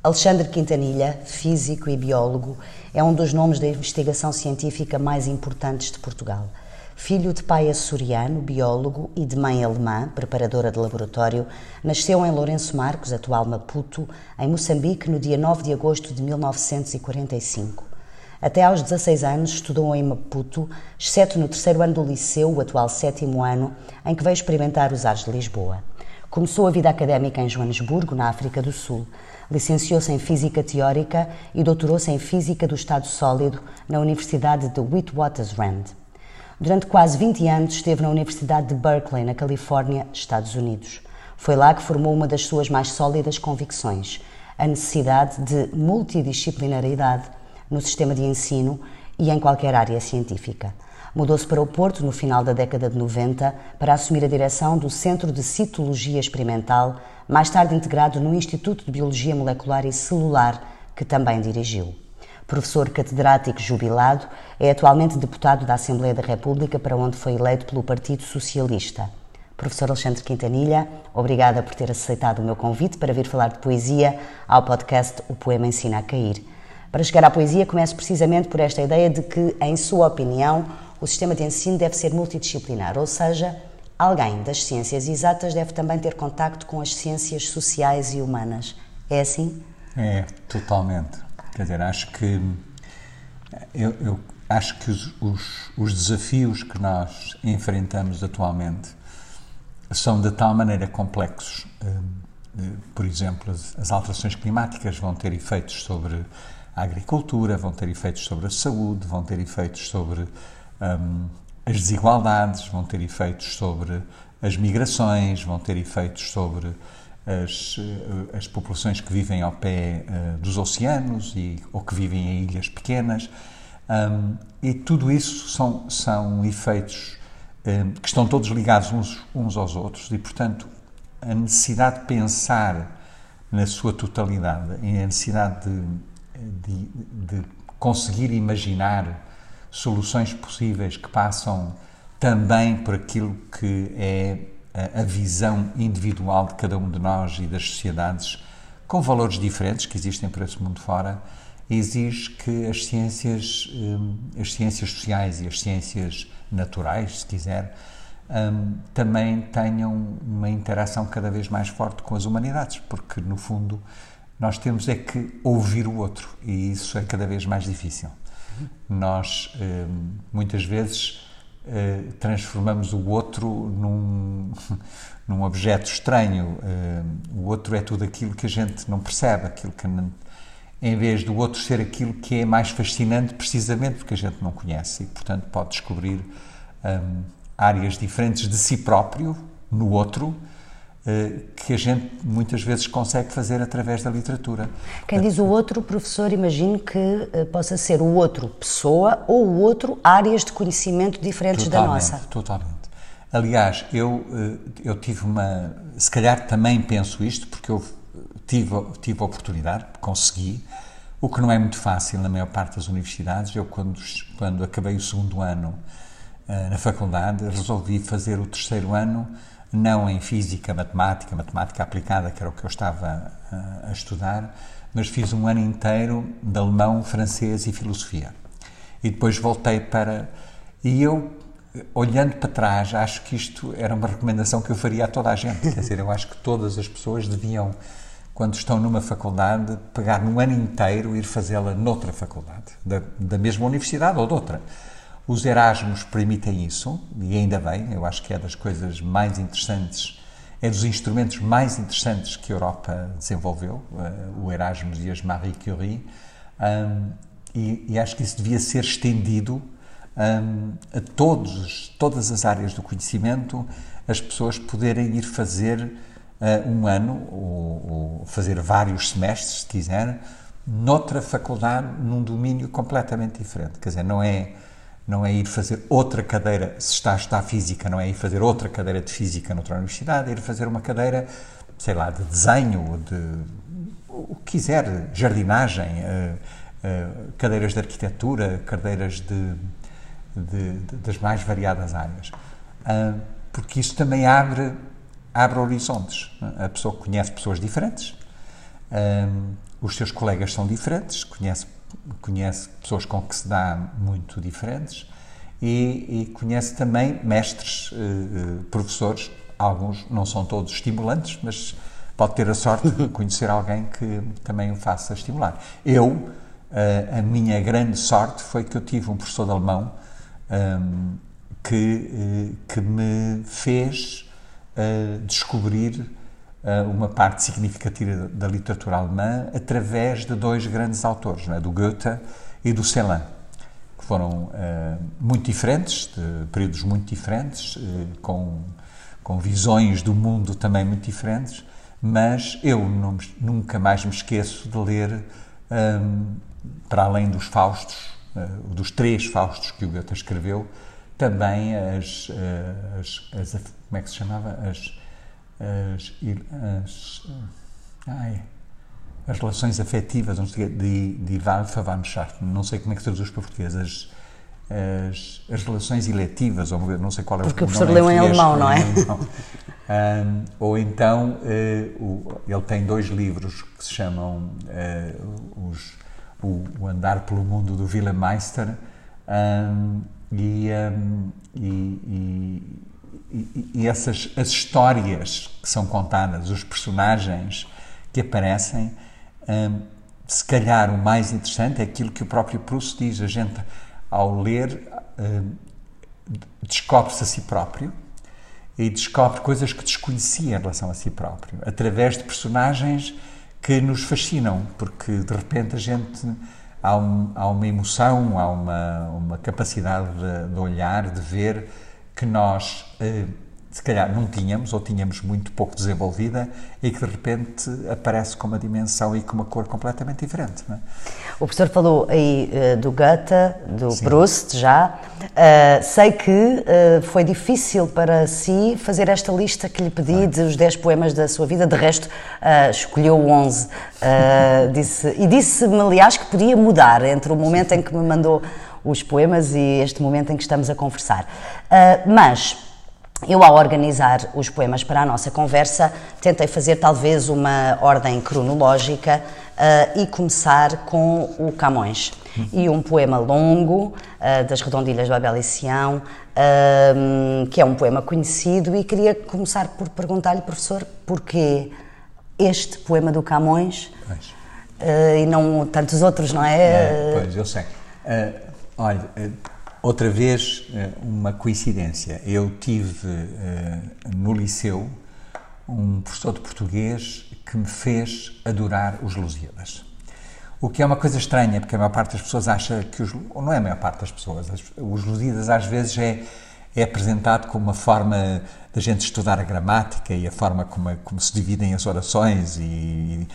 Alexandre Quintanilha, físico e biólogo, é um dos nomes da investigação científica mais importantes de Portugal. Filho de pai açoriano, biólogo, e de mãe alemã, preparadora de laboratório, nasceu em Lourenço Marcos, atual Maputo, em Moçambique, no dia 9 de agosto de 1945. Até aos 16 anos estudou em Maputo, exceto no terceiro ano do liceu, o atual sétimo ano, em que veio experimentar os ares de Lisboa. Começou a vida académica em Joanesburgo, na África do Sul. Licenciou-se em Física Teórica e doutorou-se em Física do Estado Sólido na Universidade de Witwatersrand. Durante quase 20 anos esteve na Universidade de Berkeley, na Califórnia, Estados Unidos. Foi lá que formou uma das suas mais sólidas convicções, a necessidade de multidisciplinaridade no sistema de ensino e em qualquer área científica. Mudou-se para o Porto no final da década de 90 para assumir a direção do Centro de Citologia Experimental, mais tarde integrado no Instituto de Biologia Molecular e Celular, que também dirigiu. Professor catedrático jubilado, é atualmente deputado da Assembleia da República, para onde foi eleito pelo Partido Socialista. Professor Alexandre Quintanilha, obrigada por ter aceitado o meu convite para vir falar de poesia ao podcast O Poema Ensina a Cair. Para chegar à poesia, começo precisamente por esta ideia de que, em sua opinião, o sistema de ensino deve ser multidisciplinar, ou seja, alguém das ciências exatas deve também ter contacto com as ciências sociais e humanas. É assim? É, totalmente. Quer dizer, acho que eu, eu acho que os, os, os, desafios que nós enfrentamos atualmente são de tal maneira complexos. Hum, por exemplo, as alterações climáticas vão ter efeitos sobre a agricultura, vão ter efeitos sobre a saúde, vão ter efeitos sobre um, as desigualdades, vão ter efeitos sobre as migrações, vão ter efeitos sobre as, eh, as populações que vivem ao pé uh, dos oceanos e, ou que vivem em ilhas pequenas. Um, e tudo isso são, são efeitos um, que estão todos ligados uns, uns aos outros e, portanto, a necessidade de pensar na sua totalidade e a necessidade de, de, de conseguir imaginar soluções possíveis que passam também por aquilo que é a, visão individual de cada um de nós e das sociedades com valores diferentes que existem por esse mundo fora, exige que as ciências, hum, as ciências sociais e as ciências naturais, se quiser, hum, também tenham uma interação cada vez mais forte com as humanidades, porque no fundo nós temos é que ouvir o outro e isso é cada vez mais difícil. Nós, eh, muitas vezes, eh, transformamos o outro num, num objeto estranho. Eh, o outro é tudo aquilo que a gente não percebe, aquilo que em vez do outro ser aquilo que é mais fascinante, precisamente porque a gente não conhece e, portanto, pode descobrir áreas diferentes de si próprio no outro que a gente muitas vezes consegue fazer através da literatura. Quem diz o outro, professor, imagino que eh, possa ser o outro pessoa ou o outro áreas de conhecimento diferentes totalmente, da nossa. Totalmente. Aliás, eu, eh, eu tive uma. Se calhar também penso isto, porque eu tive, tive a oportunidade, consegui, o que não é muito fácil na maior parte das universidades. Eu, quando, quando acabei o segundo ano na faculdade, resolvi fazer o terceiro ano não em física, matemática, matemática aplicada, que era o que eu estava a, a estudar, mas fiz um ano inteiro de alemão, francês e filosofia. E depois voltei para. E eu, olhando para trás, acho que isto era uma recomendação que eu faria a toda a gente. Quer dizer, eu acho que todas as pessoas deviam, quando estão numa faculdade, pegar no ano inteiro e ir fazê-la noutra faculdade, da, da mesma universidade ou de outra os Erasmus permitem isso, e ainda bem, eu acho que é das coisas mais interessantes, é dos instrumentos mais interessantes que a Europa desenvolveu, uh, o Erasmus e as Marie Curie, um, e, e, acho que isso devia ser estendido um, a todos, todas as áreas do conhecimento, as pessoas poderem ir fazer uh, um ano, ou, ou fazer vários semestres, se quiser, noutra faculdade, num domínio completamente diferente. Quer dizer, não é não é ir fazer outra cadeira, se está a estudar física, não é ir fazer outra cadeira de física noutra universidade, é ir fazer uma cadeira, sei lá, de desenho, de o que quiser, jardinagem, uh, uh, cadeiras de arquitetura, cadeiras de, de, de das mais variadas áreas. Uh, porque isso também abre, abre horizontes. A pessoa conhece pessoas diferentes, os seus colegas são diferentes, conhece, conhece pessoas com que se dá muito diferentes e, e conhece também mestres, uh, professores, alguns não são todos estimulantes, mas pode ter a sorte de conhecer alguém que também o faça estimular. Eu, a minha grande sorte foi que eu tive um professor de alemão um, que, que me fez uh, descobrir uma parte significativa da literatura alemã através de dois grandes autores, é? do Goethe e do Celan, que foram uh, muito diferentes, de períodos muito diferentes, com, com visões do mundo também muito diferentes, mas eu não, nunca mais me esqueço de ler, um, para além dos Faustos, uh, dos três Faustos que o Goethe escreveu, também as, uh, as, as, como é que se chamava? As, as, as, ai, as relações afetivas de, de Verwandtschaft, não sei como é que se traduz para português, as, as, as relações eletivas, ou não sei qual é Porque o Porque o professor leu em alemão, não é? Um, ou então, uh, o, ele tem dois livros que se chamam uh, os, o, o, Andar pelo Mundo do Willem Meister. Um, e, um, e, e, e, essas as histórias que são contadas, os personagens que aparecem, se calhar o mais interessante é aquilo que o próprio Proust diz. A gente, ao ler, descobre-se a si próprio e descobre coisas que desconhecia em relação a si próprio, através de personagens que nos fascinam, porque de repente a gente há, um, há uma emoção, há uma, uma capacidade de, de olhar, de ver que nós eh, se calhar não tínhamos ou tínhamos muito pouco desenvolvida e que de repente aparece com uma dimensão e com uma cor completamente diferente. É? O professor falou aí uh, do Goethe, do Sim. Proust já. Uh, sei que uh, foi difícil para si fazer esta lista que lhe pedi dos 10 poemas da sua vida, de resto escolheu 11. disse, e disse-me, aliás, que podia mudar entre o momento em que me mandou os poemas e este momento em que estamos a conversar. mas eu, ao organizar os poemas para a nossa conversa, tentei fazer talvez uma ordem cronológica uh, e começar com o Camões. E um poema longo, uh, das Redondilhas do Abel e Sião, uh, que é um poema conhecido, e queria começar por perguntar-lhe, professor, porquê este poema do Camões e não tantos outros, não é? é pois, eu sei. Olha Outra vez, eh, uma coincidência. Eu tive eh, no liceu um professor de português que me fez adorar os Lusíadas. O que é uma coisa estranha, porque a maior parte das pessoas acha que os. Ou não é a maior parte das pessoas, os Lusíadas às vezes é, é apresentado como uma forma da gente estudar a gramática e a forma como, como se dividem as orações e,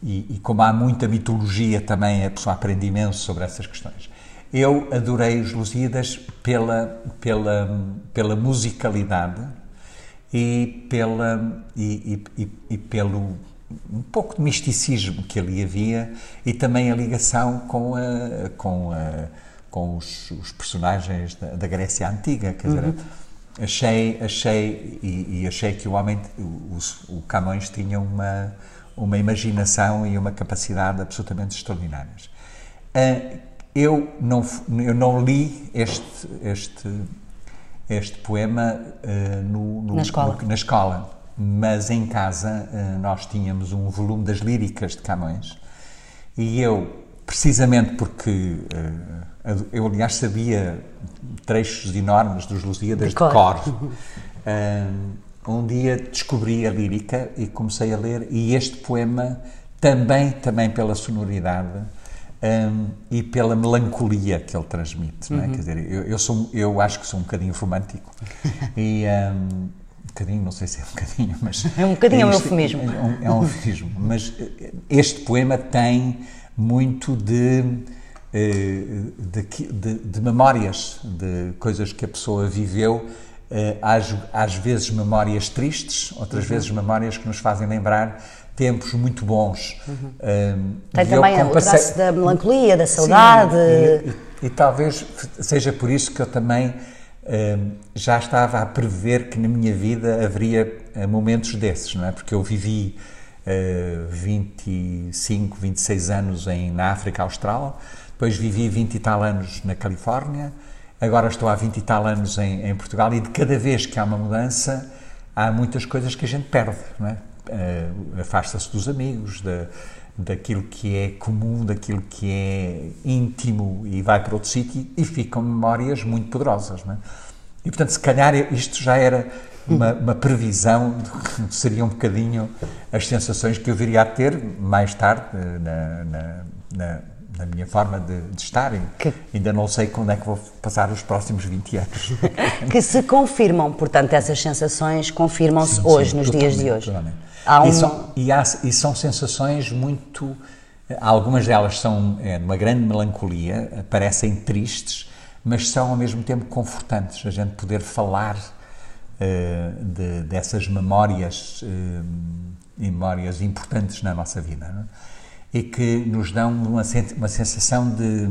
e, e como há muita mitologia também, a pessoa aprende imenso sobre essas questões. Eu adorei os Lusíadas pela, pela, pela musicalidade e, pela, e, e, e, pelo um pouco de misticismo que ali havia e também a ligação com, a, com, a, com os, os personagens da, da, Grécia Antiga. Quer dizer, uhum. achei, achei e, e, achei que o homem, o, o Camões tinha uma, uma imaginação e uma capacidade absolutamente extraordinárias. Uh, eu não, eu não li este, este, este poema uh, no, no, na, escola. No, na escola, mas em casa uh, nós tínhamos um volume das líricas de Camões. E eu, precisamente porque uh, eu, aliás, sabia trechos enormes dos Lusíadas de cor, de cor um dia descobri a lírica e comecei a ler e este poema também, também pela sonoridade um, e pela melancolia que ele transmite, não é? Uhum. Quer dizer, eu, eu, sou, eu acho que sou um bocadinho romântico e um, um bocadinho, não sei se é um bocadinho, mas é um bocadinho é um eufemismo. É um, é um eufemismo, mas eh, este poema tem muito de eh, de, de, de, memórias, de coisas que a pessoa viveu, eh, às, às vezes memórias tristes, outras uhum. vezes memórias que nos fazem lembrar tempos muito bons. Uhum. Um, Tem também o traço da melancolia, da saudade. Sim, e, e, e, talvez seja por isso que eu também um, já estava a prever que na minha vida haveria eh, momentos desses, não é? Porque eu vivi 25, 26 anos em, na África Austral, depois vivi 20 e tal anos na Califórnia, agora estou há 20 e tal anos em, em Portugal e de cada vez que há uma mudança há muitas coisas que a gente perde, não é? Uh, afasta-se dos amigos, da, daquilo que é comum, daquilo que é íntimo e vai para outro sítio e ficam memórias muito poderosas, não é? E portanto, se calhar isto já era uma, uma previsão de que seriam um bocadinho as sensações que eu viria a ter mais tarde eh, na, na, na na minha forma de, de estar. Que... Ainda não sei quando é que vou passar os próximos 20 anos. que se confirmam, portanto, essas sensações confirmam-se hoje, sim, nos dias de hoje. Há um... e, são, e, há, e, são sensações muito. Algumas delas são é, uma grande melancolia, parecem tristes, mas são ao mesmo tempo confortantes. A gente poder falar uh, de, dessas memórias, uh, memórias importantes na nossa vida. É? e que nos dão uma, uma sensação de,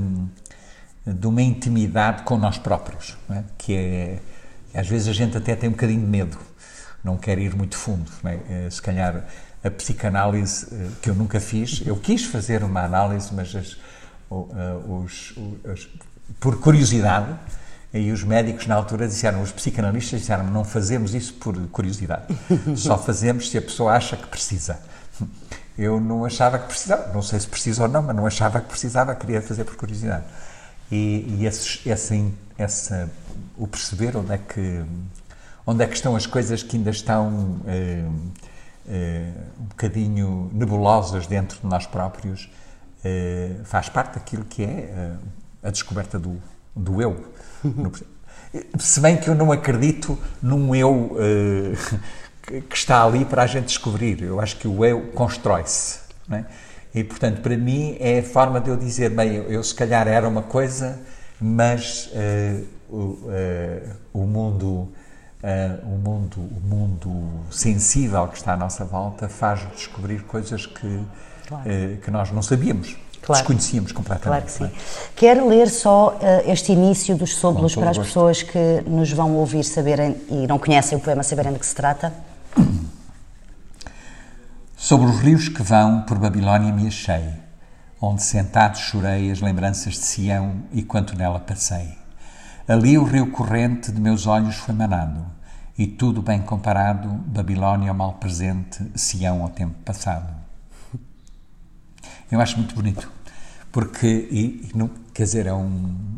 de uma intimidade com nós próprios, é? que é, às vezes a gente até tem um bocadinho de medo, não quer ir muito fundo. É? Eh, se calhar a psicanálise, eh, que eu nunca fiz, eu quis fazer uma análise, mas as, eh, os, os, por curiosidade, e os médicos na altura disseram, os psicanalistas disseram, não fazemos isso por curiosidade, só fazemos se a pessoa acha que precisa eu não achava que precisava, não sei se precisa ou não, mas não achava que precisava, queria fazer por curiosidade. E, e esse, esse, esse, o perceber onde é que onde é que estão as coisas que ainda estão eh, eh, um bocadinho nebulosas dentro de nós próprios eh, faz parte daquilo que é a descoberta do, do eu. Se bem que eu não acredito num eu que está ali para a gente descobrir. Eu acho que o eu constrói-se. É? E, portanto, para mim é a forma de eu dizer, bem, eu, eu se calhar era uma coisa, mas o, o, mundo, uh, o mundo, o mundo sensível que está à nossa volta faz descobrir coisas que, claro. que nós não sabíamos. Claro. Desconhecíamos completamente. Claro que sim. É? Quero ler só este início dos Sóbulos para as pessoas que nos vão ouvir saberem e não conhecem o poema saberem de que se trata. Sobre os rios que vão, por Babilónia me achei, onde sentado chorei as lembranças de Sião e quanto nela passei. Ali o rio corrente de meus olhos foi manado, e tudo bem comparado, Babilónia ao mal presente, Sião ao tempo passado. Eu acho muito bonito, porque, e, e quer dizer, é um.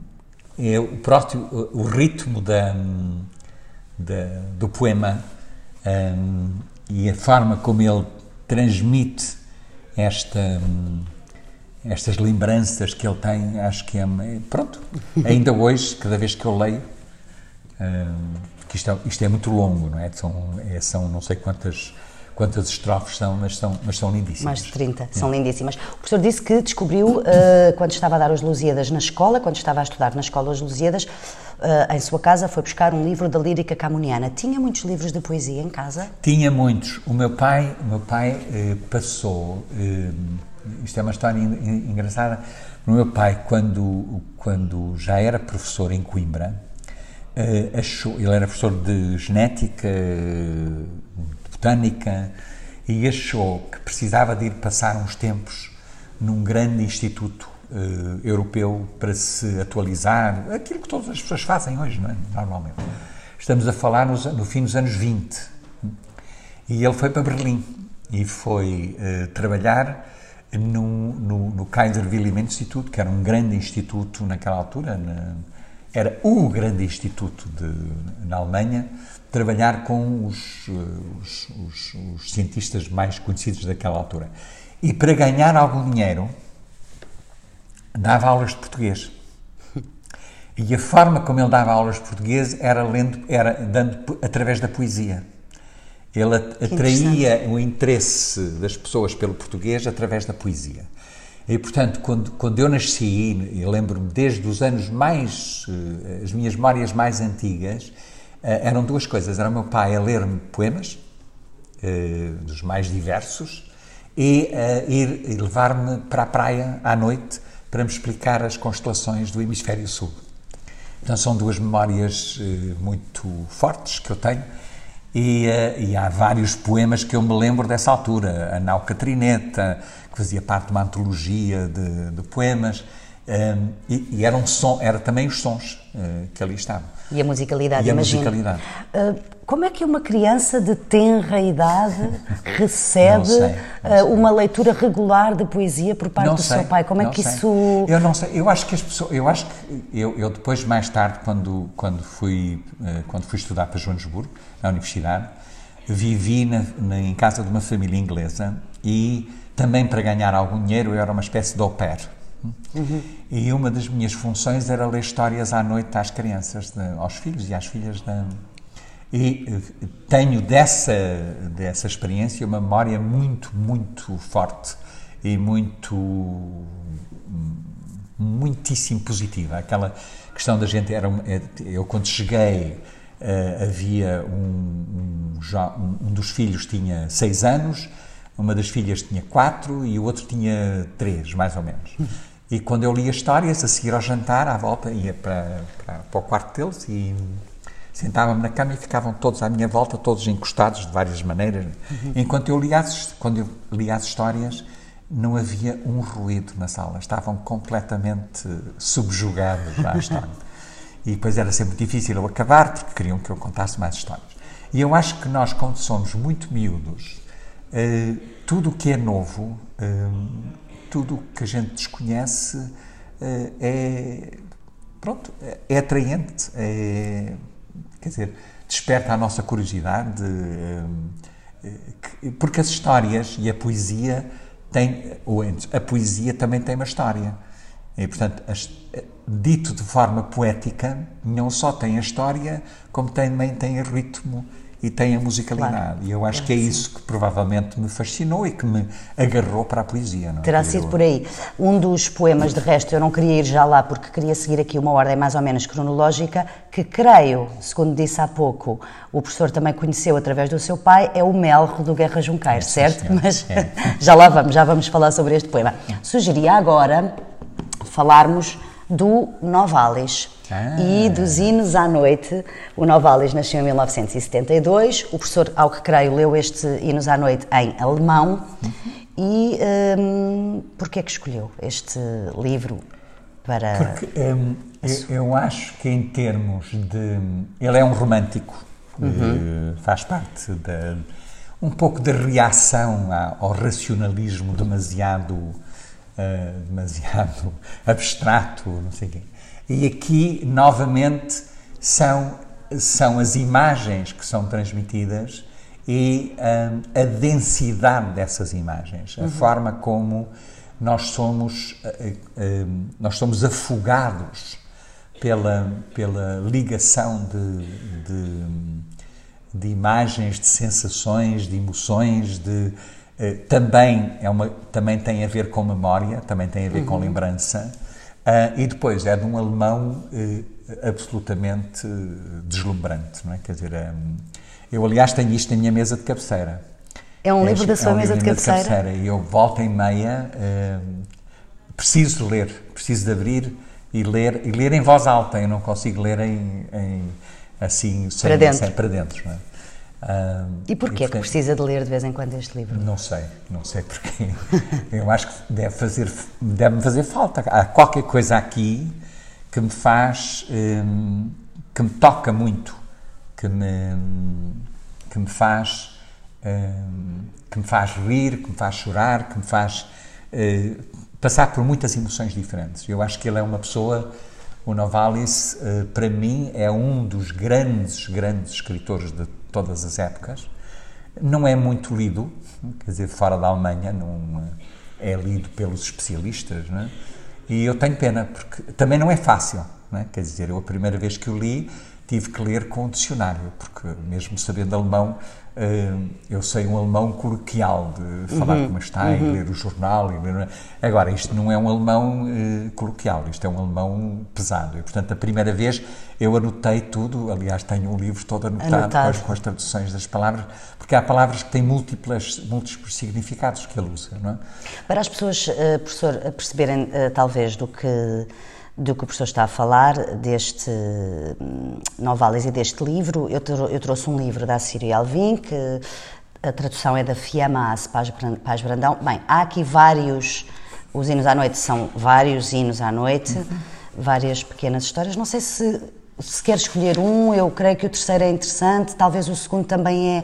É o próprio, o ritmo da, da do poema um, e a forma como ele transmite esta, estas lembranças que ele tem, acho que é. Pronto, ainda hoje, cada vez que eu leio, que isto é, isto é muito longo, não é? São, é, são não sei quantas quantas estrofes são, mas são, mas são lindíssimas. Mais de 30, é. são lindíssimas. O professor disse que descobriu, uh, quando estava a dar os Lusíadas na escola, quando estava a estudar na escola os Lusíadas, uh, em sua casa foi buscar um livro da lírica camoniana. Tinha muitos livros de poesia em casa? Tinha muitos. O meu pai, o meu pai uh, passou, isto é uma história engraçada, o meu pai, quando, quando já era professor em Coimbra, achou, ele era professor de genética, botânica e achou que precisava de ir passar uns tempos num grande instituto uh, europeu para se atualizar, aquilo que todas as pessoas fazem hoje, não é? normalmente. Estamos a falar nos, no fim dos anos 20. E ele foi para Berlim e foi uh, trabalhar no, no, no Kaiser Wilhelm Institute, que era um grande instituto naquela altura, na, era o grande instituto de, na Alemanha, trabalhar com os, os, os, os, cientistas mais conhecidos daquela altura. E para ganhar algum dinheiro, dava aulas de português. E a forma como ele dava aulas de português era, lendo, era dando através da poesia. Ele atraía o interesse das pessoas pelo português através da poesia. E, portanto, quando, quando eu nasci, eu lembro-me desde os anos mais, eh, as minhas memórias mais antigas, eh, eram duas coisas. Era o meu pai a ler-me poemas, uh, dos mais diversos, e ir levar-me para a praia à noite para me explicar as constelações do hemisfério sul. Então são duas memórias muito fortes que eu tenho E, uh, e, há vários poemas que eu me lembro dessa altura. A Nau Catrineta, que fazia parte de uma antologia de, de poemas. Um, e, e era, um som, era também os sons uh, que ali estavam. E a musicalidade, e a imagino. musicalidade. Uh, como é que uma criança de tenra idade recebe sei, uh, uma leitura regular de poesia por parte não do sei, seu pai? Como é que sei. isso... Eu não sei, eu acho que as pessoas, eu acho que eu, eu depois mais tarde quando quando fui quando fui estudar para Joanesburgo na universidade vivi na, na, em casa de uma família inglesa e também para ganhar algum dinheiro eu era uma espécie de au pair Uhum. E uma das minhas funções era ler histórias à noite às crianças, de, aos filhos e às filhas da. E eh, tenho dessa, dessa experiência uma memória muito, muito forte e muito. muitíssimo positiva. Aquela questão da gente. Era, é, eu, quando cheguei, uh, havia um, um, um dos filhos tinha seis anos, uma das filhas tinha quatro e o outro tinha três, mais ou menos. E quando eu lia histórias, a seguir ao jantar, à volta, ia para, para, para o quarto deles e sentava-me na cama e ficavam todos à minha volta, todos encostados de várias maneiras. Uhum. Enquanto eu lia as, quando eu lia as histórias, não havia um ruído na sala, estavam completamente subjugados à história. e depois era sempre difícil eu acabar, porque queriam que eu contasse mais histórias. E eu acho que nós, quando somos muito miúdos, uh, tudo o que é novo uh, tudo o que a gente desconhece uh, é pronto é atraente é, quer dizer desperta a nossa curiosidade uh, porque as histórias e a poesia tem ou a poesia também tem uma história. E portanto as, dito de forma poética não só tem a história como também tem o ritmo e tem a musicalidade. Claro. E eu acho claro, que é isso que provavelmente me fascinou e que me agarrou para a poesia. Não é? Terá sido por aí. Um dos poemas, de resto, eu não queria ir já lá porque queria seguir aqui uma ordem mais ou menos cronológica, que creio, segundo disse há pouco, o professor também conheceu através do seu pai, é o Melro do Guerra Junqueiro, é, certo? Sim, Mas é. já lá vamos, já vamos falar sobre este poema. Sugeria agora falarmos do Novalis ah. e dos hinos à noite. O Novalis nasceu em 1972. O professor, ao que creio, leu este hinos à noite em alemão. Uhum. E um, porquê é que escolheu este livro para... Porque um, eu, eu, acho que em termos de... Ele é um romântico, uhum. faz parte da... Um pouco de reação ao racionalismo demasiado, uh, demasiado abstrato, não sei o quê. E aqui, novamente, são, são as imagens que são transmitidas e um, a densidade dessas imagens, a uhum. forma como nós somos, um, nós somos afogados pela, pela ligação de, de, de imagens, de sensações, de emoções, de, uh, também, é uma, também tem a ver com memória, também tem a ver uhum. com lembrança. Uh, e depois é de um alemão uh, absolutamente deslumbrante, não é? Quer dizer, um, eu aliás tenho isto na minha mesa de cabeceira. É um é, livro da sua é um mesa de cabeceira? de cabeceira? E eu volta e meia uh, preciso ler, preciso de abrir e ler, e ler em voz alta, eu não consigo ler em, em assim, sem, para dentro. Sem, para dentro não é? E porquê e, portanto, que precisa de ler de vez em quando este livro? Não sei, não sei porquê. Eu acho que deve fazer, deve -me fazer falta. Há qualquer coisa aqui que me faz, um, que me toca muito, que me, que me faz, um, que me faz rir, que me faz chorar, que me faz uh, passar por muitas emoções diferentes. Eu acho que ele é uma pessoa o Novalis, uh, para mim, é um dos grandes, grandes escritores de todas as épocas. Não é muito lido, quer dizer, fora da Alemanha, não é lido pelos especialistas, não é? E eu tenho pena, porque também não é fácil, não é? Quer dizer, eu a primeira vez que o li tive que ler com o dicionário, porque mesmo sabendo alemão, eu sei um alemão coloquial, de falar uhum, como está uhum. e ler o jornal. E ler... Agora, isto não é um alemão uh, coloquial, isto é um alemão pesado. E, portanto, a primeira vez eu anotei tudo, aliás, tenho um livro todo anotado, anotado. Com, as, com, as, traduções das palavras, porque há palavras que têm múltiplas, múltiplos significados que ele usa. Não é? Para as pessoas, uh, professor, perceberem talvez do que do que o professor está a falar, deste hum, Novalis e deste livro. Eu, eu trouxe um livro da Síria Alvim, que a tradução é da Fiamma Ace Paz Brandão. Bem, há aqui vários, os hinos à noite são vários hinos à noite, uhum. várias pequenas histórias. Não sei se, se quer escolher um, eu creio que o terceiro é interessante, talvez o segundo também é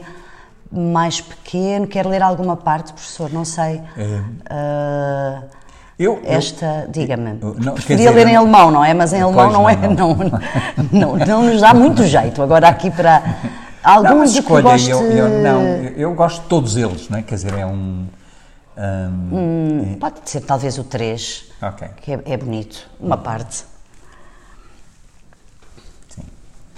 mais pequeno. Quer ler alguma parte, professor? Não sei. É. Uh, eu, Esta, diga-me, preferia ler em alemão, não é? Mas em alemão não, não, é, não, não, não, nos dá muito jeito. Agora aqui para alguns de escolha, goste... eu, eu, não, eu gosto de todos eles, não é? Quer dizer, é um... um hum. Pode ser talvez o 3, okay. que é, é, bonito, uma parte. Sim,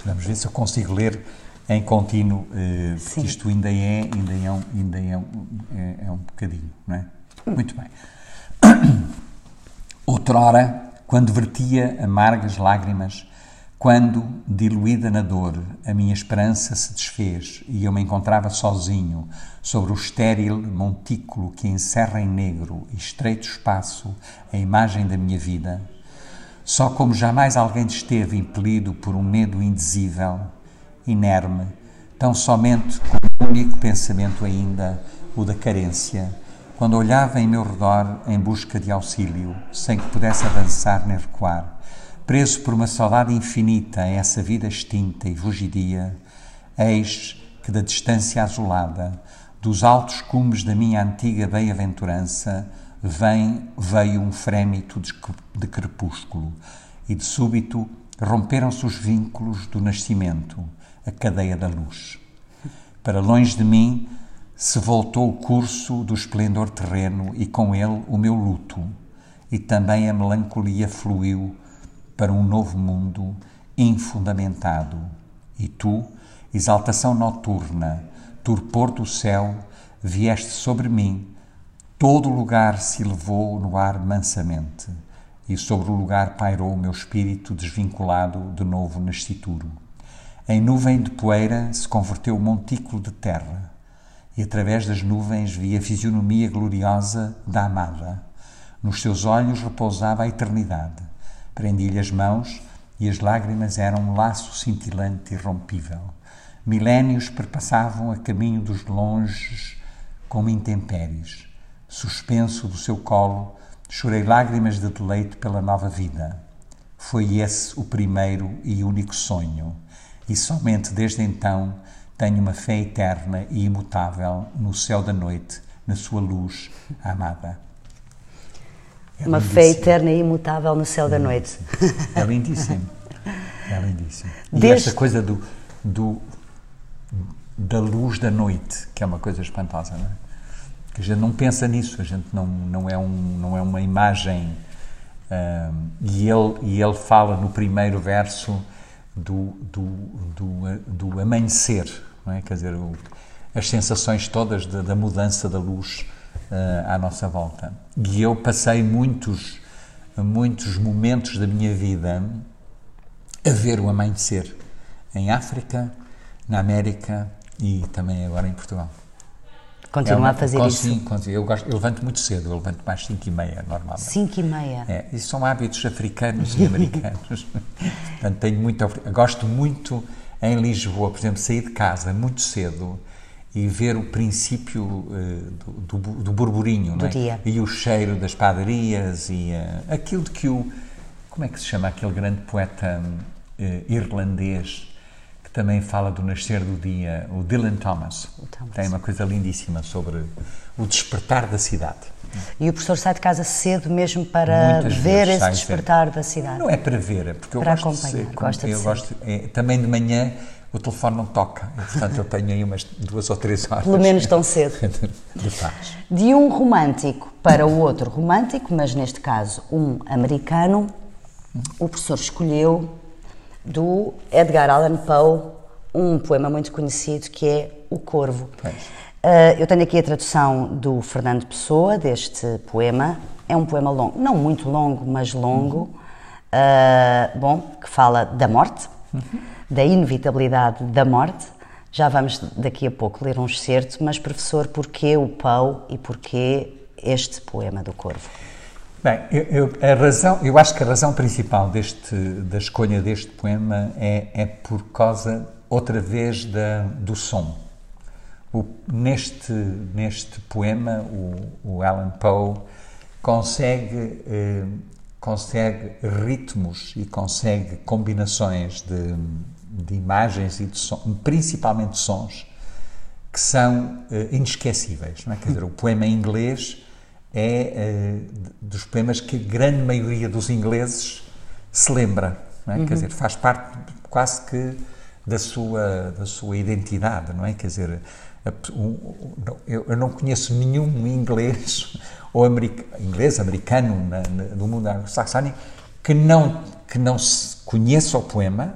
vamos ver se eu consigo ler em contínuo, eh, porque isto ainda é, ainda é, um, ainda é, um, é, é um bocadinho, não é? Muito bem. Outrora, quando vertia amargas lágrimas, quando, diluída na dor, a minha esperança se desfez e eu me encontrava sozinho sobre o estéril montículo que encerra em negro e estreito espaço a imagem da minha vida, só como jamais alguém esteve impelido por um medo indizível, inerme, tão somente com o único pensamento ainda, o da carência, quando olhava em meu redor em busca de auxílio, sem que pudesse avançar nem recuar, preso por uma saudade infinita a essa vida extinta e fugidia, eis que da distância azulada, dos altos cumes da minha antiga bem-aventurança, vem, veio um frémito de crepúsculo, e de súbito romperam-se os vínculos do nascimento, a cadeia da luz. Para longe de mim, se voltou o curso do esplendor terreno e com ele o meu luto, e também a melancolia fluiu para um novo mundo infundamentado. E tu, exaltação noturna, turpor do céu, vieste sobre mim, todo o lugar se elevou no ar mansamente, e sobre o lugar pairou o meu espírito desvinculado de novo nascituro. Em nuvem de poeira se converteu o montículo de terra e através das nuvens vi a fisionomia gloriosa da amada. Nos seus olhos repousava a eternidade. Prendi-lhe as mãos e as lágrimas eram um laço cintilante e rompível. Milénios perpassavam a caminho dos longes como intempéries. Suspenso do seu colo, chorei lágrimas de deleite pela nova vida. Foi esse o primeiro e único sonho, e somente desde então tenho uma fé eterna e imutável no céu da noite, na sua luz amada. É uma fé eterna e imutável no céu da noite. É lindíssimo. É lindíssimo. E Desde... esta coisa do, do, da luz da noite, que é uma coisa espantosa, não é? Que a gente não pensa nisso, a gente não, não, é, um, não é uma imagem. Um, e, ele, e ele fala no primeiro verso do, do, do, do amanhecer, não é? Quer dizer, o, as sensações todas de, da mudança da luz uh, à nossa volta. E eu passei muitos, muitos momentos da minha vida a ver o amanhecer em África, na América e também agora em Portugal. Continua é a fazer isso? Sim, eu, gosto, eu levanto muito cedo, eu levanto mais 5 e meia normalmente. 5 e meia? É, isso são hábitos africanos e americanos. Portanto, tenho muito, gosto muito em Lisboa, por exemplo, sair de casa muito cedo e ver o princípio uh, do, do, do, burburinho, do é? dia. E o cheiro das padarias e uh, aquilo de que o como é que se chama aquele grande poeta uh, irlandês que também fala do nascer do dia, o Dylan Thomas. Thomas. Tem uma coisa lindíssima sobre o despertar da cidade. E o professor sai de casa cedo mesmo para Muitas ver esse despertar da cidade? Não é para ver, é porque eu para gosto acompanhar, de ser, gosta de eu ser. gosto, é, também de manhã o telefone não toca, e, portanto eu tenho aí umas duas ou três horas. Pelo menos tão cedo. de paz. De um romântico para o outro romântico, mas neste caso um americano, o professor escolheu do Edgar Allan Poe um poema muito conhecido que é O Corvo. Pois. Uh, eu tenho aqui a tradução do Fernando Pessoa, deste poema. É um poema longo, não muito longo, mas longo, uh, bom, que fala da morte, da inevitabilidade da morte. Já vamos daqui a pouco ler um excerto, mas professor, porquê o Pau e porquê este poema do Corvo? Bem, eu, eu, a razão, eu acho que a razão principal deste, da escolha deste poema é, é por causa, outra vez, da, do som. O, neste, neste poema, o, o Alan Poe consegue, eh, consegue ritmos e consegue combinações de, de imagens e de principalmente sons, que são eh, inesquecíveis. Não é? Quer dizer, o poema em inglês é eh, dos poemas que a grande maioria dos ingleses se lembra. É? Uhum. Quer dizer, faz parte quase que da sua, da sua identidade, não é? Quer dizer, eu não conheço nenhum inglês ou americano, inglês, americano na, na, do mundo anglo-saxónico que não, que não conheça o poema,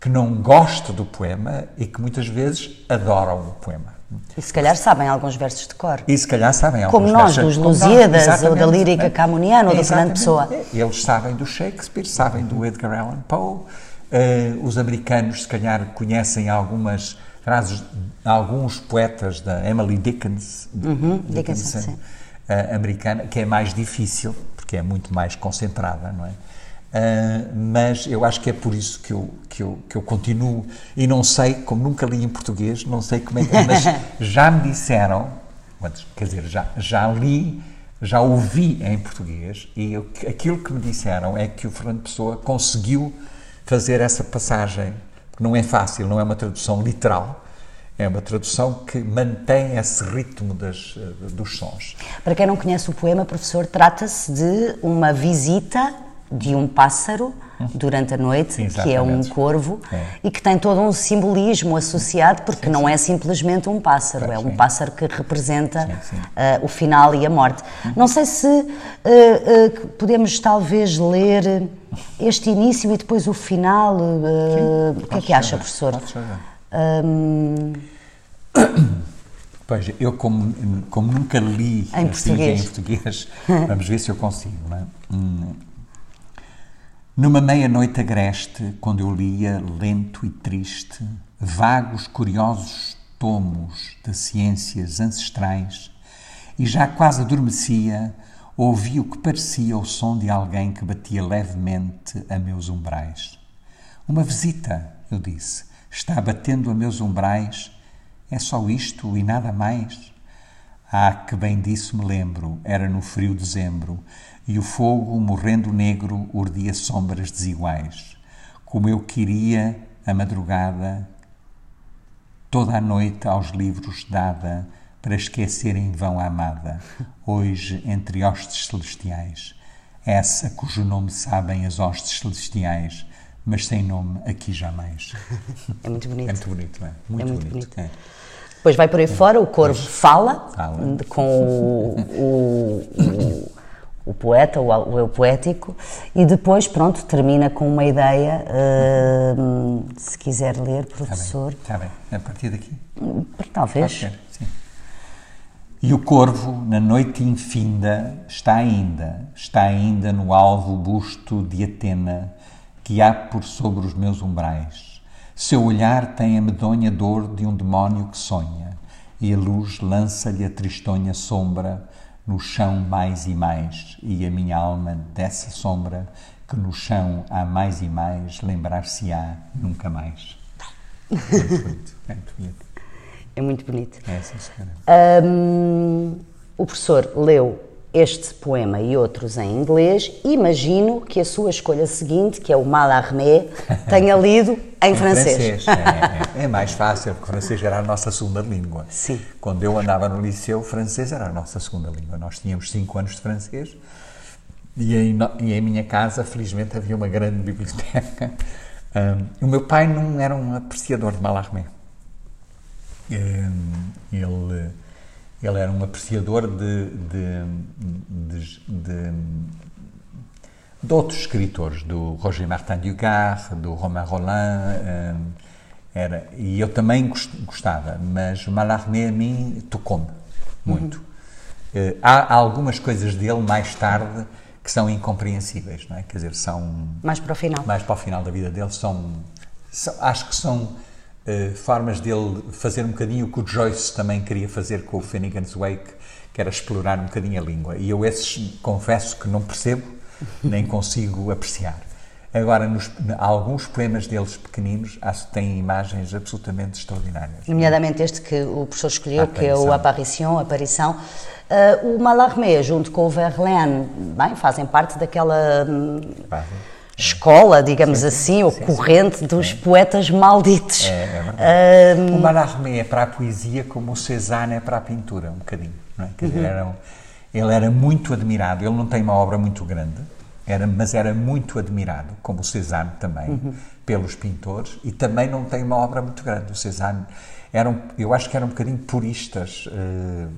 que não goste do poema e que muitas vezes adoram o poema. E se calhar sabem alguns versos de cor. E se calhar sabem alguns Como nós, versos. dos Lusíadas, ou da lírica camoniana, ou do Fernando Pessoa. Eles sabem do Shakespeare, sabem do Edgar Allan Poe. Uh, os americanos, se calhar, conhecem algumas frases, alguns poetas da Emily Dickens, uhum, Dickinson, Dickinson uh, americana, que é mais difícil, porque é muito mais concentrada, não é? Uh, mas eu acho que é por isso que eu, que, eu, que eu continuo e não sei, como nunca li em português, não sei como é que. Mas já me disseram, quer dizer, já, já li, já ouvi em português e eu, aquilo que me disseram é que o Fernando Pessoa conseguiu fazer essa passagem, porque não é fácil, não é uma tradução literal. É uma tradução que mantém esse ritmo das, eh, dos sons. Para quem não conhece o poema, professor, trata-se de uma visita de um pássaro durante a noite, que é um corvo, é. e que tem todo um simbolismo associado, porque sim, não sim. é simplesmente um pássaro, é um pássaro que representa sim, uh, o final e a morte. Não sei se uh, uh, podemos talvez ler este início e depois o final. o que é que acha, professor? Um... Pois, eu como, como nunca li em português, em português vamos ver se eu consigo. Não é? Hum, numa meia-noite agreste, quando eu lia, lento e triste, vagos, curiosos tomos de ciências ancestrais, e já quase adormecia, ouvi o que parecia o som de alguém que batia levemente a meus umbrais. Uma visita, eu disse, está batendo a meus umbrais. É só isto e nada mais? Ah, que bem disso me lembro, era no frio dezembro, e o fogo, morrendo negro, urdia sombras desiguais. Como eu queria a madrugada, toda a noite aos livros dada, para esquecer em vão a amada, hoje entre hostes celestiais. Essa cujo nome sabem as hostes celestiais, mas sem nome aqui jamais. É muito bonito. É muito bonito, é? Muito, é muito bonito. bonito. É. Depois vai por aí fora, o corvo fala, fala. com o, o, o o poeta, o, o eu poético, e depois, pronto, termina com uma ideia, uh, se quiser ler, professor. Está bem, está bem. a partir daqui? Talvez. E o corvo, na noite infinda, está ainda, está ainda no alvo busto de Atena, que há por sobre os meus umbrais. Seu olhar tem a medonha dor de um demónio que sonha, e a luz lança-lhe a tristonha sombra no chão mais e mais, e a minha alma dessa sombra que no chão há mais e mais, lembrar-se-á nunca mais. É muito bonito, é muito bonito. É muito bonito. É, sim, senhora. Um, o professor leu este poema e outros em inglês, imagino que a sua escolha seguinte, que é o Mallarmé, tenha lido em, em francês. francês. É, é, é, mais fácil, porque o francês era a nossa segunda língua. Sim. Quando eu andava no liceu, o francês era a nossa segunda língua. Nós tínhamos cinco anos de francês e em, e em minha casa, felizmente, havia uma grande biblioteca. Um, o meu pai não era um apreciador de Mallarmé. Um, ele ele era um apreciador de, de, de, de, de outros escritores, do Roger Martin Dugard, do Romain Rolland, hum, era, e eu também gostava, mas Mallarmé a mim tocou-me muito. Uhum. Há algumas coisas dele mais tarde que são incompreensíveis, não é? Quer dizer, são mais para o final. Mais para o final da vida dele são, são acho que são uh, formas dele fazer um bocadinho o que o Joyce também queria fazer com o Finnegan's Wake, que era explorar um bocadinho a língua. E eu esses confesso que não percebo, nem consigo apreciar. Agora, nos, alguns poemas deles pequeninos acho que têm imagens absolutamente extraordinárias. Nomeadamente este que o professor escolheu, que é o Apparition, Aparição. Uh, o Mallarmé, junto com o Verlaine, bem, fazem parte daquela hum, escola, digamos sim, assim, ou corrente dos poetas malditos. É, é. Uh, o Mallarmé é para a poesia como o Cézanne é para a pintura, um bocadinho. Não é? Quer dizer, uhum. era, ele era muito admirado, ele não tem uma obra muito grande, era, mas era muito admirado, como o Cézanne também, uhum. pelos pintores, e também não tem uma obra muito grande. O Cézanne, eram, eu acho que eram um bocadinho puristas, uh,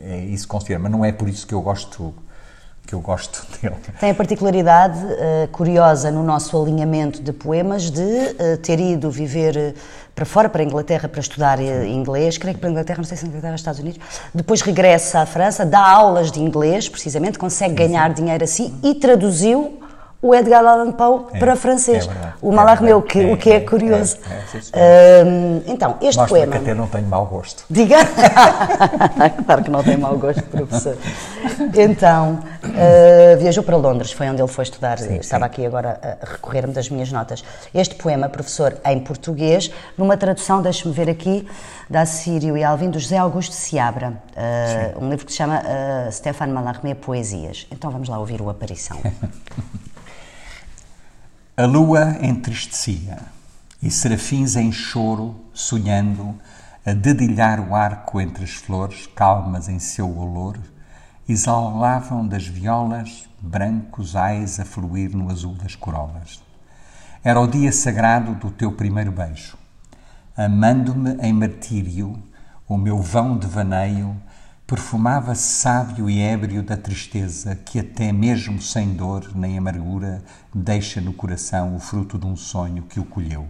é isso considero, mas não é por isso que eu gosto que eu gosto dele. Tem a particularidade uh, curiosa no nosso alinhamento de poemas de uh, ter ido viver uh, para fora, para a Inglaterra, para estudar inglês, creio que para a Inglaterra, não sei se Inglaterra ou Estados Unidos, depois regressa à França, dá aulas de inglês, precisamente, consegue ganhar dinheiro assim e traduziu o Edgar Allan Poe é, para francês. É o Mallarmé, o que, é, o que é, curioso. Uh, então, este Mostra poema. que até não tenho mau gosto. Diga! claro que não tem mau gosto, professor. Então, uh, viajou para Londres, foi onde ele foi estudar. Sim, Estava sim. aqui agora a recorrer-me das minhas notas. Este poema, professor, em português, numa tradução, deixe-me ver aqui, da Sírio e Alvin, do José Augusto Seabra. Uh, um livro que se chama uh, Stéphane Mallarmé Poesias. Então vamos lá ouvir o Aparição. A lua entristecia e serafins em choro, sonhando, a dedilhar o arco entre as flores, calmas em seu olor, exalavam das violas brancos ais a fluir no azul das corolas. Era o dia sagrado do teu primeiro beijo. Amando-me em martírio, o meu vão devaneio perfumava sábio e ébrio da tristeza que até mesmo sem dor nem amargura deixa no coração o fruto de um sonho que o colheu.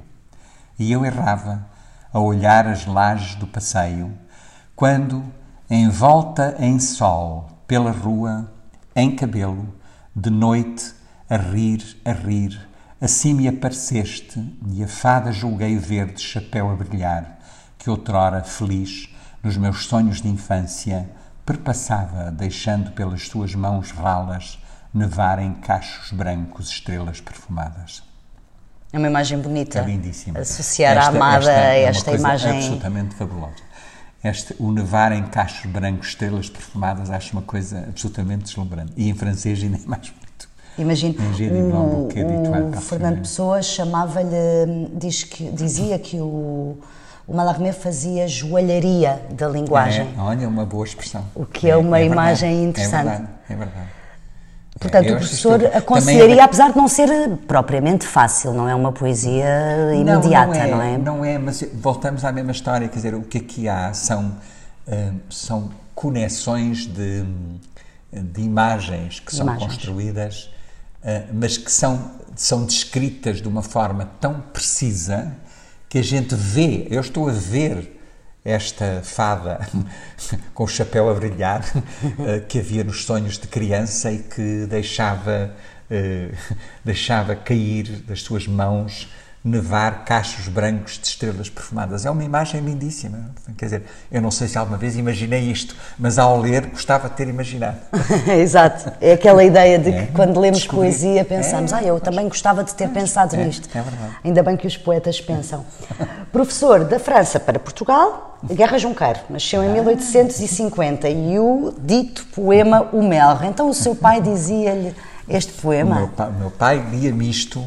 E eu errava a olhar as lajes do passeio, quando, envolta em sol, pela rua, em cabelo, de noite, a rir, a rir, assim me apareceste e a fada julguei ver de chapéu a brilhar, que outrora, feliz, nos meus sonhos de infância, perpassava, deixando pelas suas mãos ralas nevarem cachos brancos estrelas perfumadas. É uma imagem bonita. É lindíssima. Associar esta, a amada esta, a esta é imagem. absolutamente fabulosa. Este, o nevar em cachos brancos, estrelas perfumadas, acho uma coisa absolutamente deslumbrante. E em francês ainda é mais bonito. Imagino, o, o Fernando Pessoa chamava-lhe, diz que, dizia que o o Mallarmé fazia joalharia da linguagem. É, olha, uma boa expressão. O que é, é uma é imagem interessante. É verdade, é verdade. Portanto, o professor aconselharia, é... apesar de não ser propriamente fácil, não é uma poesia imediata, não, não, é, não é? Não é, mas voltamos à mesma história, quer dizer, o que aqui há são, uh, são conexões de, de imagens que são imagens. construídas, uh, mas que são, são descritas de uma forma tão precisa que a gente vê, eu estou a ver esta fada com o chapéu a brilhar eh, que havia nos sonhos de criança e que deixava, eh, deixava cair das suas mãos nevar cachos brancos de estrelas perfumadas. É uma imagem lindíssima. Quer dizer, eu não sei se alguma vez imaginei isto, mas ao ler gostava de ter imaginado. Exato. É aquela ideia de que é. quando lemos Descobrir. poesia pensamos, é. ah, eu também gostava de ter pensado é. nisto. É verdade. Ainda bem que os poetas pensam. Professor, da França para Portugal, Guerra Junqueiro, nasceu em 1850 e o dito poema O Melro. Então o seu pai dizia-lhe este poema? O meu pai, meu pai lia-me isto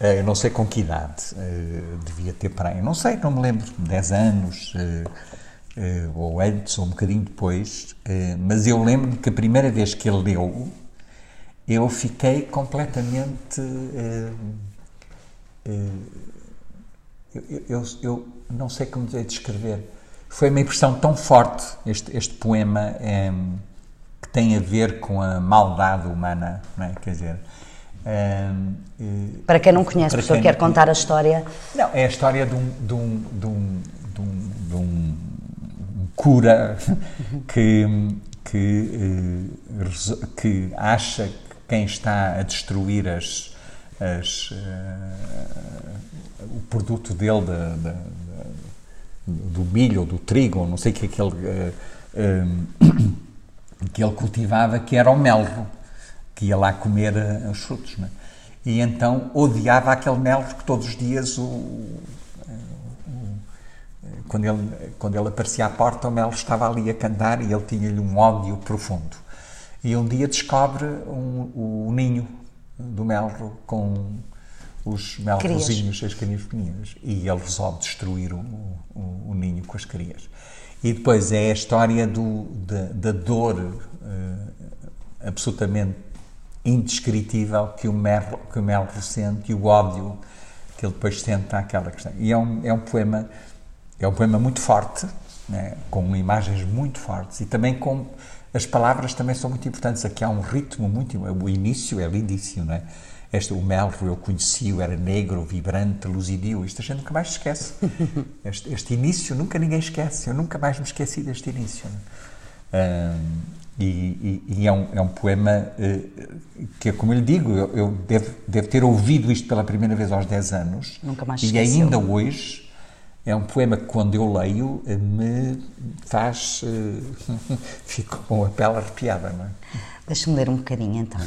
eu não sei com que idade, eh, devia ter para aí, não sei, não me lembro, 10 anos, eh, ou antes, ou um bocadinho depois, mas eu lembro-me que a primeira vez que ele leu, eu fiquei completamente. Eu, eu, eu não sei como descrever. Foi uma impressão tão forte, este, este poema, é, que tem a ver com a maldade humana, não é? Quer dizer para quem não conhece, professor, quem quer contar a história? Não, é a história de um, de um, de um, de um, de um cura que, que, eh, que acha que quem está a destruir as, as, uh, o produto dele da, da, do milho ou do trigo, ou não sei o que é que ele. Uh, que ele cultivava, que era o melro, que ia lá comer uh, os frutos. Né? E então odiava aquele melro que todos os dias o, o, quando, ele, quando ele aparecia à porta, o melro estava ali a cantar e ele tinha-lhe um ódio profundo. E um dia descobre um, o ninho do melro com os melrozinhos, as crias pequeninas. E ele resolve destruir o, o, o, ninho com as crias. E depois é a história do, da, da dor uh, absolutamente indescritível que o melro, que o melro sente e o ódio que ele depois sente àquela questão. E é um, é um poema é um poema muito forte, né, com imagens muito fortes e também com as palavras também são muito importantes. Aqui há um ritmo muito. O início é lindíssimo, não é? Este, o Melro eu conheci-o, era negro, vibrante, luzidio. Isto a gente nunca mais se esquece. Este, este, início nunca ninguém esquece. Eu nunca mais me esqueci deste início. É? Um, e, e, e é, um, é um poema uh, que, como eu lhe digo, eu, eu devo, devo, ter ouvido isto pela primeira vez aos 10 anos. Nunca mais E esqueceu. ainda hoje é um poema que, quando eu leio, me faz. Uh, fico com a pele arrepiada, não é? Deixa-me ler um bocadinho então.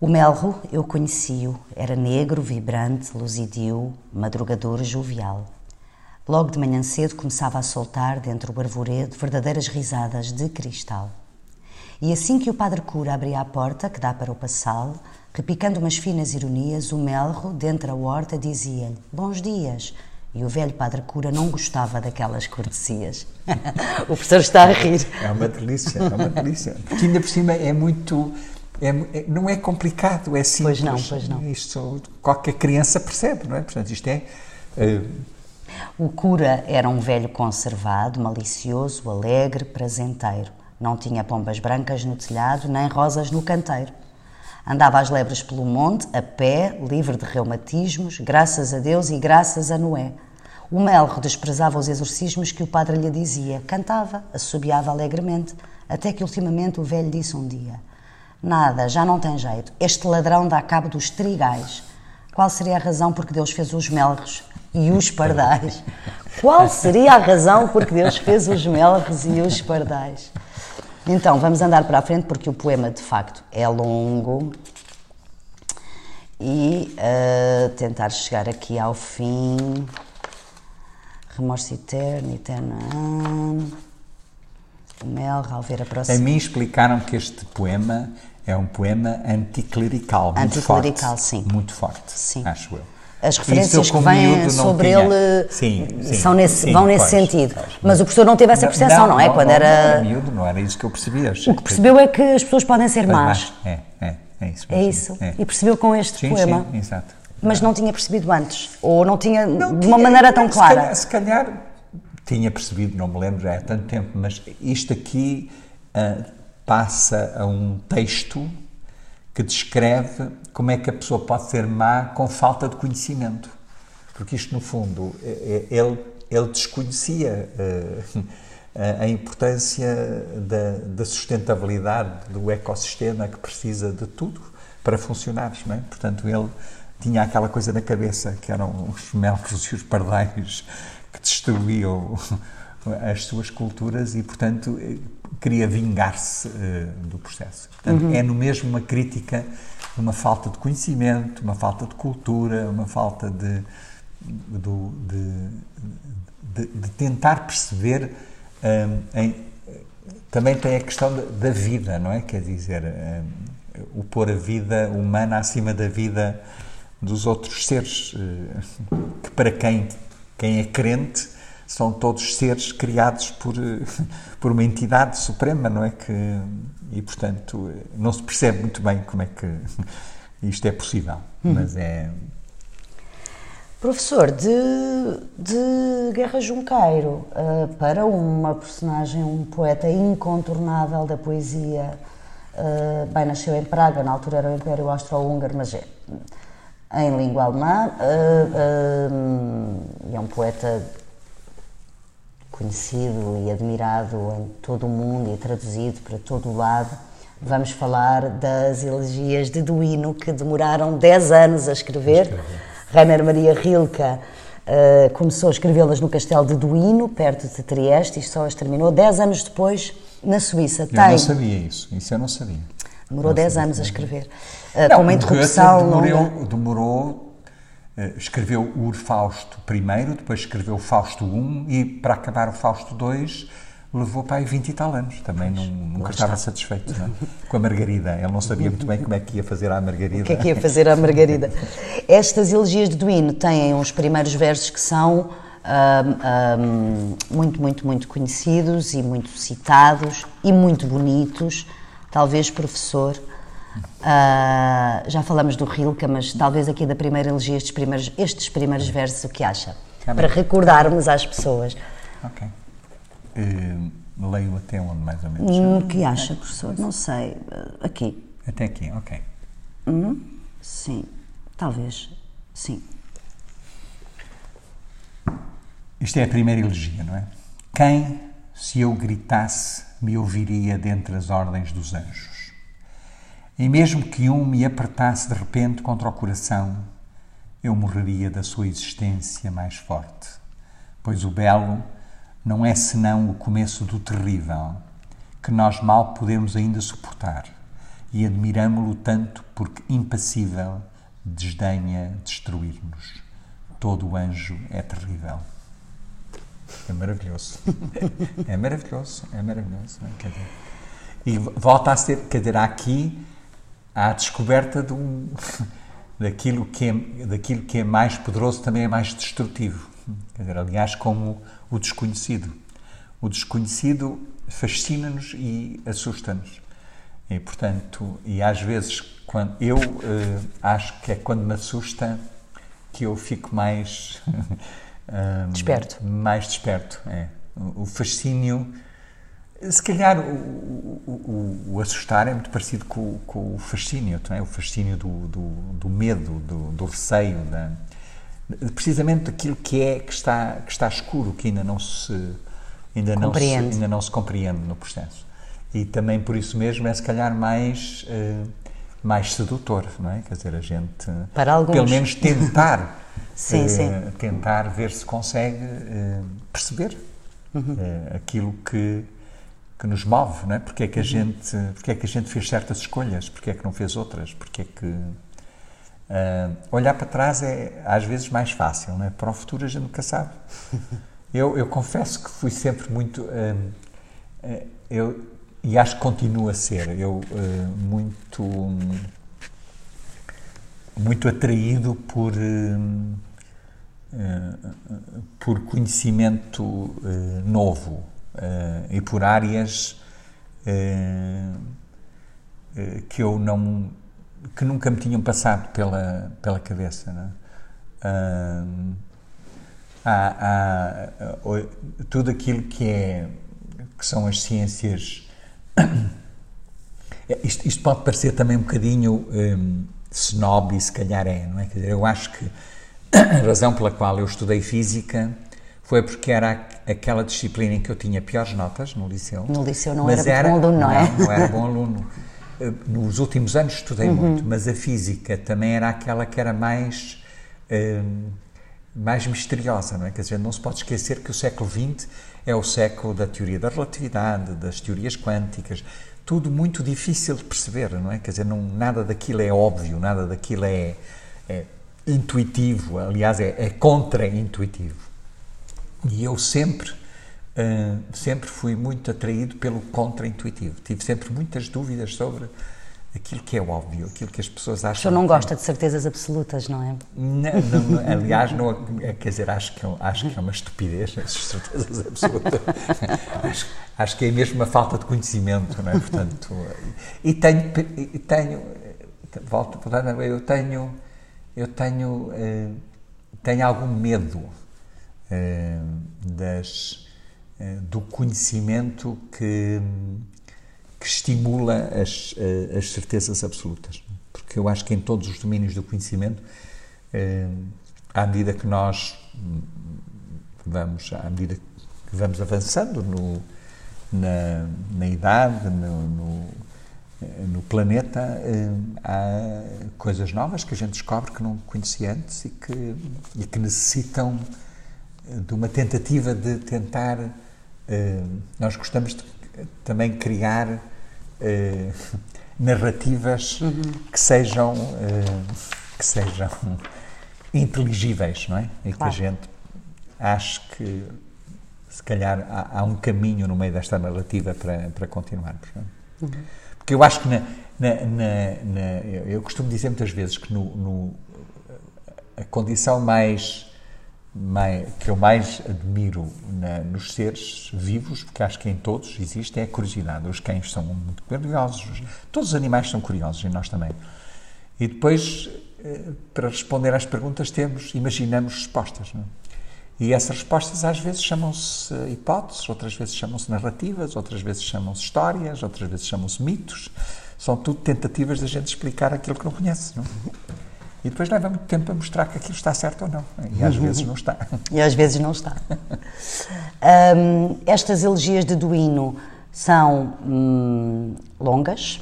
O melro, eu conheci-o, era negro, vibrante, luzidio, madrugador, jovial. Logo de manhã cedo começava a soltar, dentro do arvoredo, verdadeiras risadas de cristal. E assim que o padre cura abria a porta, que dá para o passal, repicando umas finas ironias, o melro, dentro da horta, dizia-lhe: Bons dias, e o velho padre cura não gostava daquelas cortesias. o professor está a rir. É uma delícia, é uma delícia. Porque ainda por cima é muito. É, é, não é complicado, é simples. Pois não, pois não. Isto qualquer criança percebe, não é? Portanto, isto é. Uh... O cura era um velho conservado, malicioso, alegre, prazenteiro. Não tinha pombas brancas no telhado, nem rosas no canteiro. Andava às lebres pelo monte, a pé, livre de reumatismos, graças a Deus e graças a Noé. O Melro desprezava os exorcismos que o padre lhe dizia, cantava, assobiava alegremente, até que ultimamente o velho disse um dia: Nada, já não tem jeito, este ladrão dá cabo dos trigais. Qual seria a razão por que Deus fez os melros e os pardais? Qual seria a razão por que Deus fez os melros e os pardais? Então, vamos andar para a frente porque o poema de facto é longo e uh, tentar chegar aqui ao fim. Remorso eterno, eterno. O Mel, ao ver a próxima. A mim explicaram que este poema é um poema anticlerical. Anticlerical, muito forte, sim. Muito forte, sim. acho eu as referências que vêm sobre tinha. ele sim, sim, são nesse, sim, vão nesse pois, sentido. Pois. Mas o professor não teve essa percepção, não, não, é? Não, Quando não, era... era miúdo, não era isso que eu percebia. O que percebeu é que as pessoas podem ser más. É, é, é isso. É isso. É. E percebeu com este poema. Sim, exato. Mas não tinha percebido antes, ou não tinha não, de uma maneira tão se clara. Calhar, se calhar tinha percebido, não me lembro já há tanto tempo, mas isto aqui uh, passa a um texto que descreve como é que a pessoa pode ser má com falta de conhecimento. Porque isto, no fundo, é, é, ele, ele desconhecia uh, a importância da, da, sustentabilidade do ecossistema que precisa de tudo para funcionar. Não é? Portanto, ele tinha aquela coisa na cabeça que eram os melros e os pardais que destruíam as suas culturas e, portanto, queria vingar-se uh, do processo. Portanto, uhum. é no mesmo uma crítica, uma falta de conhecimento, uma falta de cultura, uma falta de de, de, de, tentar perceber um, em, também tem a questão da, vida, não é? Quer dizer, um, o pôr a vida humana acima da vida dos outros seres, uh, que para quem, quem é crente são todos seres criados por, por uma entidade suprema, não é? Que, e, portanto, não se percebe muito bem como é que isto é possível, uhum. mas é Professor, de, de Guerra Junqueiro uh, para uma personagem, um poeta incontornável da poesia, uh, bem, nasceu em Praga, na altura era o Império Austro-Húngaro, mas é em língua alemã, uh, e é um poeta conhecido e admirado em todo o mundo e traduzido para todo o lado. Vamos falar das elegias de Duino, que demoraram 10 anos a escrever. escrever Rainer Maria Rilke uh, começou a escrevê-las no castelo de Duino, perto de Trieste, e só as terminou 10 anos depois Na Suíça, Eu tem. não sabia isso, isso eu não sabia. Demorou Não 10 sabia. anos a escrever. Uh, Não, com uma interrupção longa. demorou, escreveu o Urfausto primeiro, depois escreveu o Fausto I e para acabar o Fausto II levou para aí 20 e tal anos. Também não, nunca estava satisfeito é? com a Margarida. Ele não sabia muito bem como é que ia fazer a Margarida. O que é que ia fazer a Margarida? Estas elegias de Duino têm uns primeiros versos que são ahm, ahm, muito, muito, muito conhecidos e muito citados e muito bonitos. Talvez, professor, ah, já falamos do Rilke, mas talvez aqui da primeira elegia, estes primeiros, estes primeiros versos, o que acha? Bem. Para recordarmos às pessoas. Ok. Eh, leio até onde, mais ou menos? Hum, O que acha, professor? Não sei. Ah, Aqui. Até aqui, ok. Sim. Talvez. Sim. Isto é a primeira elegia, não é? Quem, se eu gritasse, me ouviria dentre as ordens dos anjos? E mesmo que um me apertasse de repente contra o coração, eu morreria da sua existência mais forte, pois o belo não é senão o começo do terrível, que nós mal podemos ainda suportar, e admiramo-lo tanto porque impassível desdenha destruir-nos. Todo anjo é terrível. É maravilhoso. É maravilhoso, é maravilhoso. e volta a ser, há aqui a descoberta de um, daquilo, que é, daquilo que é mais poderoso também é mais destrutivo. Quer dizer, aliás, como o desconhecido. O desconhecido fascina-nos e assusta-nos. E, portanto, e às vezes, quando eu eh, acho que é quando me assusta que eu fico mais hum, Desperto. mais desperto. É. O o fascínio, se calhar o, o, o- o assustar é muito parecido com, o- com o fascínio, é? o fascínio do, do, do medo, do, do receio, da, precisamente daquilo que é que está que está escuro, que ainda não se ainda não se, Compreende. ainda não se compreende no processo. E também por isso mesmo é se calhar mais eh, mais sedutor, não é? Quer dizer, a gente Para alguns. pelo menos tentar Sim, eh, sim. tentar ver se consegue eh, perceber Uhum. aquilo que que nos move, não é? Porque é Uhum. que a gente, porque é que a gente fez certas escolhas, porque é que não fez outras, porque é que ah, olhar para trás é às vezes mais fácil, não é? Para o futuro a gente nunca sabe. Eu, eu confesso que fui sempre muito ah, ah, eu e acho que continuo a ser eu muito muito atraído por por conhecimento novo eh, e por áreas eh, que eu não que nunca me tinham passado pela pela cabeça é? Ah, há, há, tudo aquilo que é que são as ciências é, Isto, isto pode parecer também um bocadinho hum, snob e se calhar é, não é? Quer dizer, eu acho que a razão pela qual eu estudei física foi porque era aquela disciplina em que eu tinha piores notas no liceu. No liceu não mas era muito bom aluno, não é? Não, era bom aluno. Eh, Nos últimos anos estudei muito, mas a física também era aquela que era mais hum, mais misteriosa, não é? Quer dizer, não se pode esquecer que o século XX é o século da teoria da relatividade, das teorias quânticas, tudo muito difícil de perceber, não é? Quer dizer, não, nada daquilo é óbvio, nada daquilo é, é intuitivo, aliás, é, é contra-intuitivo. E eu sempre, ah, sempre fui muito atraído pelo contra-intuitivo. Tive sempre muitas dúvidas sobre aquilo que é óbvio, aquilo que as pessoas O acham. senhor não é gosta de certezas absolutas, não é? não, não, aliás, não, é, quer dizer, acho que, é- acho que é uma estupidez, essas certezas absolutas. acho, acho que é mesmo uma falta de conhecimento, não é? Portanto, e tenho, e tenho volto, eu tenho, eu tenho, eh, tenho algum medo das, eh, do conhecimento que, que estimula as, eh, as certezas absolutas. Porque eu acho que em todos os domínios do conhecimento, eh, à medida que nós vamos, à medida que vamos avançando no, na, na idade, no, no, eh, no planeta, eh, há coisas novas que a gente descobre que não conhecia antes e que, e que necessitam eh, de uma tentativa de tentar. eh, Nós gostamos de também criar eh, narrativas uhum. que sejam eh, que sejam inteligíveis, não é? E claro. que a gente ache que se calhar há, há, um caminho no meio desta narrativa para, para continuarmos. É? Uhum. Porque eu acho que na, na, na, na, eu costumo dizer muitas vezes que no, no a condição mais, mais, que eu mais admiro nos seres vivos, porque acho que em todos existe, é a curiosidade. Os cães são muito curiosos, todos os animais são curiosos e nós também. E depois, eh, para responder às perguntas, temos, imaginamos respostas. Não é? E essas respostas às vezes chamam-se hipóteses, outras vezes chamam-se narrativas, outras vezes chamam-se histórias, outras vezes chamam-se mitos. São tudo tentativas de a gente explicar aquilo que não conhece. Não? E depois leva muito tempo a mostrar que aquilo está certo ou não. E às vezes não está. E às vezes não está. um, estas elegias de Duino são hum, longas,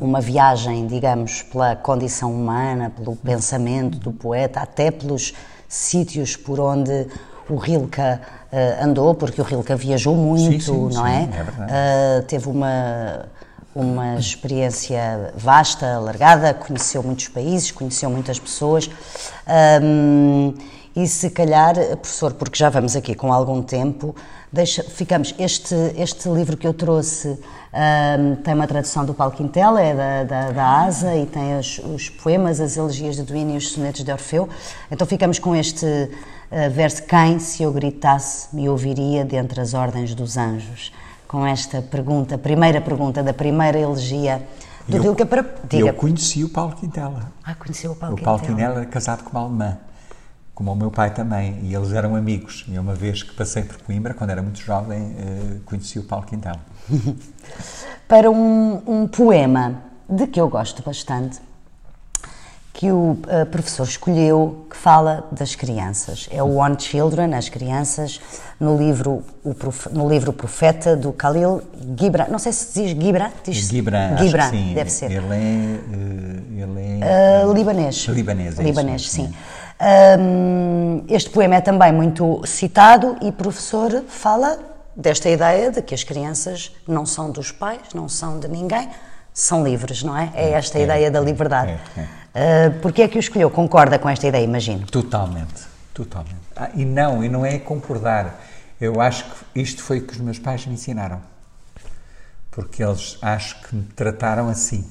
uma viagem, digamos, pela condição humana, pelo pensamento do poeta, até pelos sítios por onde o Rilke uh, andou, porque o Rilke viajou muito, sim, sim, não é? sim, é? Uh, teve uma, uma experiência vasta, alargada, conheceu muitos países, conheceu muitas pessoas. Um, e se calhar, professor, porque já vamos aqui com algum tempo, deixa, ficamos. Este, este livro que eu trouxe um, tem uma tradução do Paulo Quintela, é da, da, da ASA, e tem os, os, poemas, as elegias de Duino e os sonetos de Orfeu. Então ficamos com este uh, verso: Quem, se eu gritasse, me ouviria dentre as ordens dos anjos? Com esta pergunta, primeira pergunta da primeira elegia do eu, Dilca para. Diga. Eu conheci o Paulo Quintela. Ah, conheci o Paulo o Quintela. O Paulo Quintela era casado com uma alemã como o meu pai também, e eles eram amigos. E uma vez que passei por Coimbra, quando era muito jovem, eh, conheci o Paulo Quintela. Para um, um, poema de que eu gosto bastante, que o uh, professor escolheu, que fala das crianças. É o On Children, as crianças, no livro O, Prof, no livro Profeta, do Khalil Gibran. Não sei se diz Gibran. Diz Gibran, Gibran sim. deve ser. Ele é, uh, ele é uh, libanês. Libanês, é Libanês, isso, sim. sim. Um, este poema é também muito citado e o professor fala desta ideia de que as crianças não são dos pais, não são de ninguém, são livres, não é? É esta a é, ideia da liberdade. É, é. Uh, Porquê é que o escolheu? Concorda com esta ideia, imagino? Totalmente, totalmente. Ah, e não, e não é concordar. Eu acho que isto foi o que os meus pais me ensinaram. Porque eles acho que me trataram assim.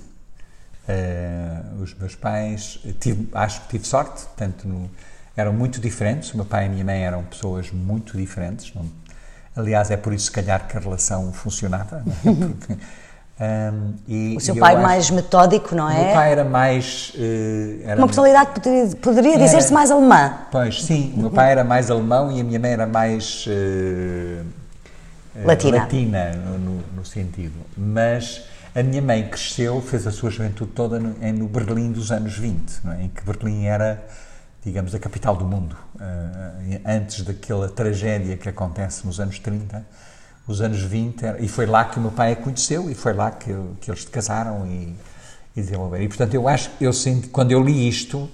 Uh, os meus pais, tive, acho que tive sorte, tanto no, eram muito diferentes. O meu pai e a minha mãe eram pessoas muito diferentes. Não, aliás, é por isso, se calhar, que a relação funcionava. É? Porque, um, e, o seu pai acho, mais metódico, não é? O meu pai era mais. Uh, era Uma personalidade poderia, poderia dizer-se mais alemã. Pois, sim. O meu pai era mais alemão e a minha mãe era mais. Uh, latina. latina no, no, sentido. Mas a minha mãe cresceu, fez a sua juventude toda no, no Berlim dos anos 20, é? em que Berlim era, digamos, a capital do mundo. Uh, antes daquela tragédia que acontece nos anos 30, os anos 20, era, e foi lá que o meu pai a conheceu, e foi lá que, que eles se casaram e, e desenvolveram. E, portanto, eu acho, eu senti, quando eu li isto,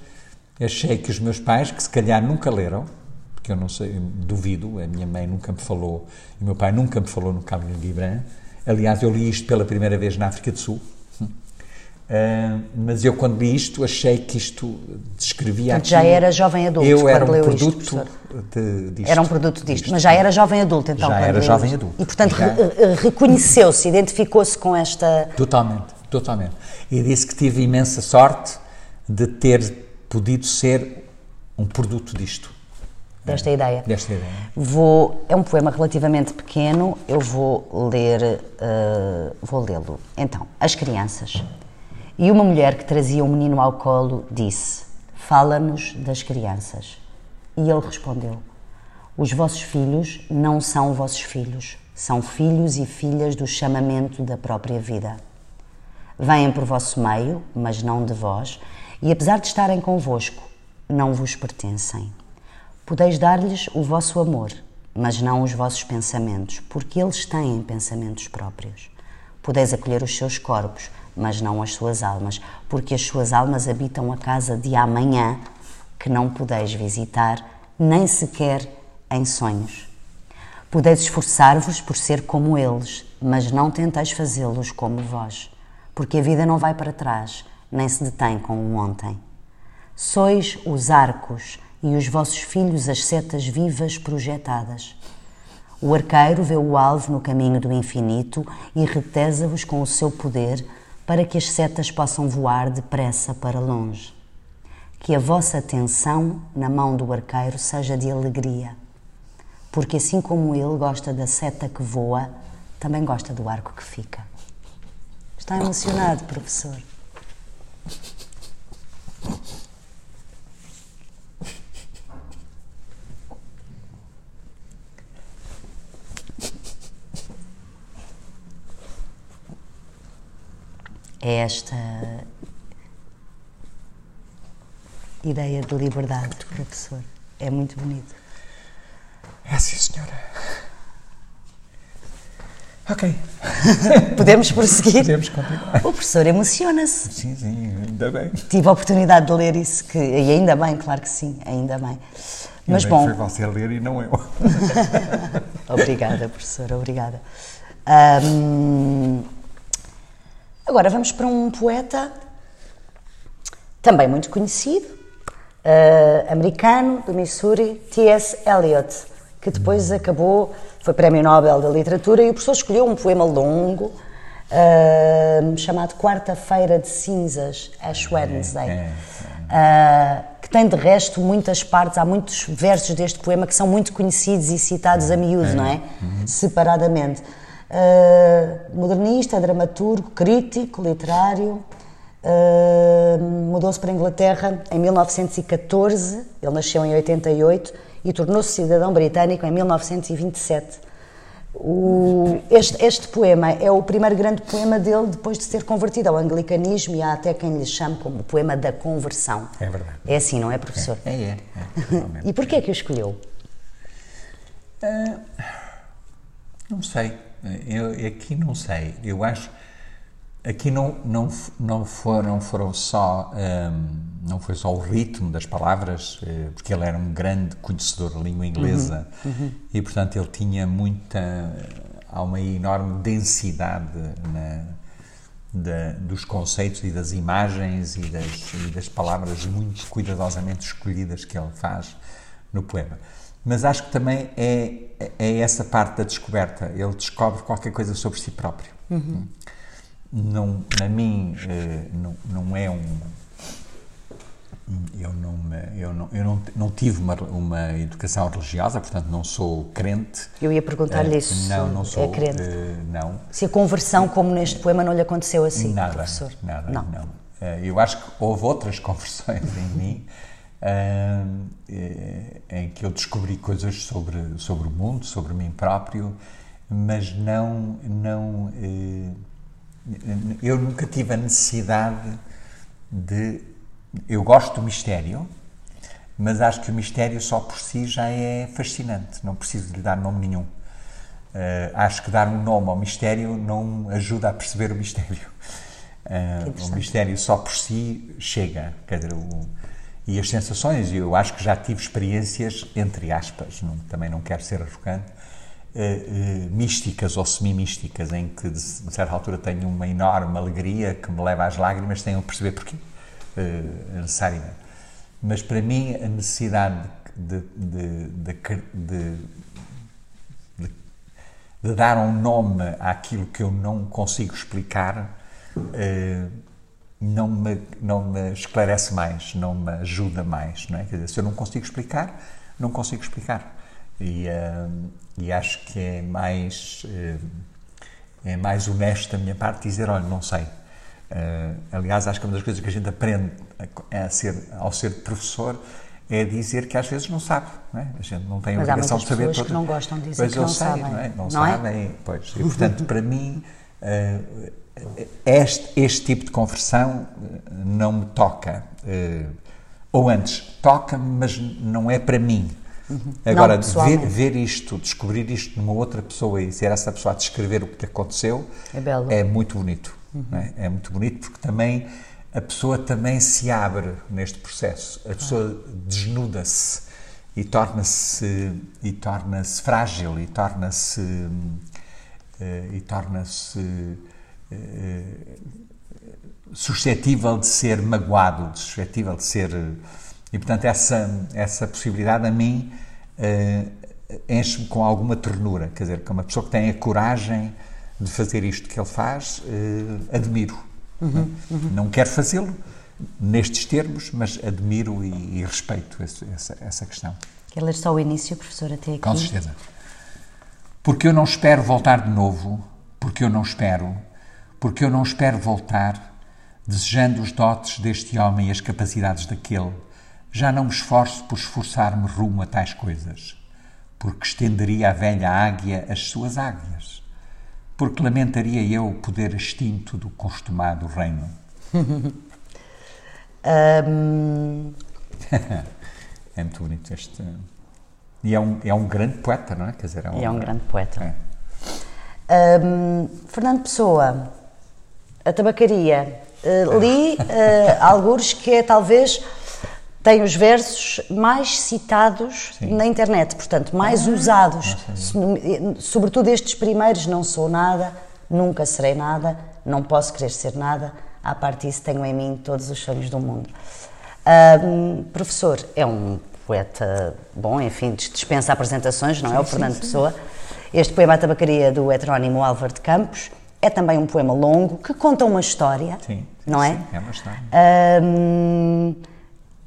achei que os meus pais, que se calhar nunca leram, porque eu não sei, duvido, a minha mãe nunca me falou, e o meu pai nunca me falou no Camilo Gibran, Aliás, eu li isto pela primeira vez na África do Sul. Uh, mas eu, quando li isto, achei que isto descrevia Portanto, já era jovem adulto eu era um leu produto isto, de, disto, Era um produto disto, mas já era jovem adulto, então. Já era jovem isto. adulto. E, portanto, re reconheceu-se, identificou-se com esta... Totalmente, totalmente. E disse que tive imensa sorte de ter podido ser um produto disto desta ideia. Desta ideia. Vou, é um poema relativamente pequeno, eu vou ler, uh, vou lê-lo. Então, as crianças. E uma mulher que trazia um menino ao colo disse: Fala-nos das crianças. E ele respondeu: Os vossos filhos não são vossos filhos, são filhos e filhas do chamamento da própria vida. Vêm por vosso meio, mas não de vós, e apesar de estarem convosco, não vos pertencem. Podeis dar-lhes o vosso amor, mas não os vossos pensamentos, porque eles têm pensamentos próprios. Podeis acolher os seus corpos, mas não as suas almas, porque as suas almas habitam a casa de amanhã, que não podeis visitar, nem sequer em sonhos. Podeis esforçar-vos por ser como eles, mas não tenteis fazê-los como vós, porque a vida não vai para trás, nem se detém com o ontem. Sois os arcos e os vossos filhos as setas vivas projetadas. O arqueiro vê o alvo no caminho do infinito e retesa-vos com o seu poder para que as setas possam voar depressa para longe. Que a vossa atenção na mão do arqueiro seja de alegria, porque assim como ele gosta da seta que voa, também gosta do arco que fica. Está emocionado, professor? Esta ideia de liberdade, professor. É muito bonito. É sim, senhora. Ok. Podemos prosseguir? Podemos continuar. O professor emociona-se. Sim, sim, ainda bem. Tive a oportunidade de ler isso, que, e ainda bem, claro que sim, ainda bem. Mas ainda bom. Foi você a ler e não eu. obrigada, professora, obrigada. Um, Agora vamos para um poeta também muito conhecido, uh, americano, do Missouri, T.S. Eliot, que depois acabou, foi Prémio Nobel da Literatura, e o professor escolheu um poema longo uh, chamado Quarta-feira de Cinzas, Ash Wednesday. É, é, uh, que tem de resto muitas partes, há muitos versos deste poema que são muito conhecidos e citados a miúdo, é, não é? Uhum. Separadamente. Uh, modernista, dramaturgo, crítico, literário. Uh, Mudou-se para a Inglaterra em 1914, ele nasceu em 88 e tornou-se cidadão britânico em 1927. O, este, este, poema é o primeiro grande poema dele depois de ser convertido ao anglicanismo e há até quem lhe chame como o poema da conversão. É verdade. É assim, não é, professor? É, é. é, é e porquê é que o escolheu? Uh, não sei. Eu aqui não sei. Eu acho aqui não não não foram foram só um, não foi só o ritmo das palavras eh, porque ele era um grande conhecedor da língua inglesa uhum, uhum. e portanto ele tinha muita há uma enorme densidade na, da, dos conceitos e das imagens e das, e das palavras muito cuidadosamente escolhidas que ele faz no poema mas acho que também é, é essa parte da descoberta. Ele descobre qualquer coisa sobre si próprio. Uhum. Não, na mim, eh, não, não é um. Eu não, me, eu não, eu não, não tive uma, uma educação religiosa, portanto não sou crente. Eu ia perguntar-lhe uh, isso. Não, não sou. É crente. Uh, não. Se a conversão, como neste poema, não lhe aconteceu assim, nada, professor? Nada, não. não. Eu acho que houve outras conversões em mim uh, em que eu descobri coisas sobre, sobre o mundo, sobre mim próprio, mas não, não uh, eu nunca tive a necessidade de. Eu gosto do mistério, mas acho que o mistério só por si já é fascinante, não preciso lhe dar nome nenhum. Uh, acho que dar um nome ao mistério não ajuda a perceber o mistério. Uh, o mistério só por si chega. Quer dizer, o, e as sensações, eu acho que já tive experiências, entre aspas, não, também não quero ser arrogante, uh, uh, místicas ou semi-místicas, em que de, certa altura tenho uma enorme alegria que me leva às lágrimas sem eu perceber porquê, uh, necessariamente. Mas para mim a necessidade de, de, de, de dar um nome àquilo que eu não consigo explicar não me, não me esclarece mais, não me ajuda mais. Não é? Quer dizer, se eu não consigo explicar, não consigo explicar. E, uh, e acho que é mais, uh, é mais honesto da minha parte dizer: olha, não sei. Uh, aliás, acho que uma das coisas que a gente aprende a, a ser, ao ser professor é dizer que às vezes não sabe, não é? A gente não tem a obrigação de saber todas. que não gostam de dizer pois que não sei, sabem. Não, é? não, não sabem, é? pois. E, portanto, para mim, este, este tipo de conversão eh, não me toca. Eh, ou antes, toca-me, mas não é para mim. Uhum. Agora, não, ver, ver, isto, descobrir isto numa outra pessoa e ser essa pessoa a descrever o que aconteceu é, é muito bonito. Uhum. É? é? muito bonito porque também a pessoa também se abre neste processo. A pessoa desnuda-se e torna-se e torna-se frágil e torna-se e torna-se suscetível de ser magoado, suscetível de ser e portanto essa essa possibilidade a mim enche-me com alguma ternura, quer dizer, que uma pessoa que tem a coragem de fazer isto que ele faz, admiro. Uhum, uhum. Não quero fazê-lo, nestes termos, mas admiro e, e respeito esse, essa, essa questão. Quer ler só o início, professor, até aqui? Com certeza. Porque eu não espero voltar de novo, porque eu não espero, porque eu não espero voltar, desejando os dotes deste homem e as capacidades daquele, já não me esforço por esforçar-me rumo a tais coisas, porque estenderia a velha águia as suas águias, porque lamentaria eu o poder extinto do constumado reino. Um... é muito bonito este. E é um, é um grande poeta, não é? Quer dizer, é um, é um grande poeta. É. Um, Fernando Pessoa, a tabacaria. Uh, li uh, alguns que é talvez tem os versos mais citados Sim. na internet, portanto, mais ah, usados. Sobretudo estes primeiros, não sou nada, nunca serei nada, não posso querer ser nada, a partir disso tenho em mim todos os sonhos do mundo. Professor, é um poeta bom, enfim, dispensa apresentações, não sim, é? O Fernando sim. Pessoa. Este poema A Tabacaria do heterónimo Álvaro de Campos é também um poema longo que conta uma história, sim, não é? Sim, é uma história.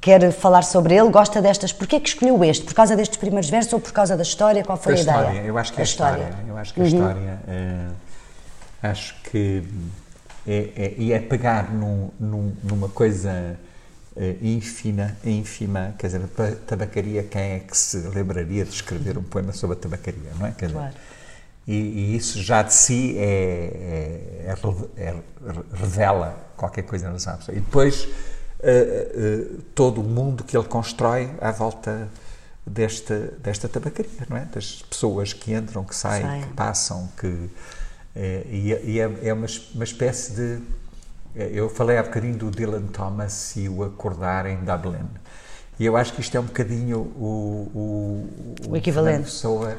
Quer falar sobre ele, gosta destas. Porquê é que escolheu este? Por causa destes primeiros versos ou por causa da história? Qual foi a, a história. ideia? Eu acho que é a, a história. história. Eu acho que a uhum. história. Uh, acho que é, é, e é pegar num, num, numa coisa é, ínfima, ínfima, quer dizer, a tabacaria, quem é que se lembraria de escrever um poema sobre a tabacaria, não é? Quer dizer, claro. e, e, isso já de si é, é, é revela qualquer coisa nas pessoa. E depois uh, uh, todo o mundo que ele constrói à volta desta, desta tabacaria, não é? Das pessoas que entram, que saem, Sai. que passam, que é, e, e é, é uma, uma espécie de. É, eu falei há bocadinho do Dylan Thomas e o acordar em Dublin. E eu acho que isto é um bocadinho o, o, o, o equivalente. pessoa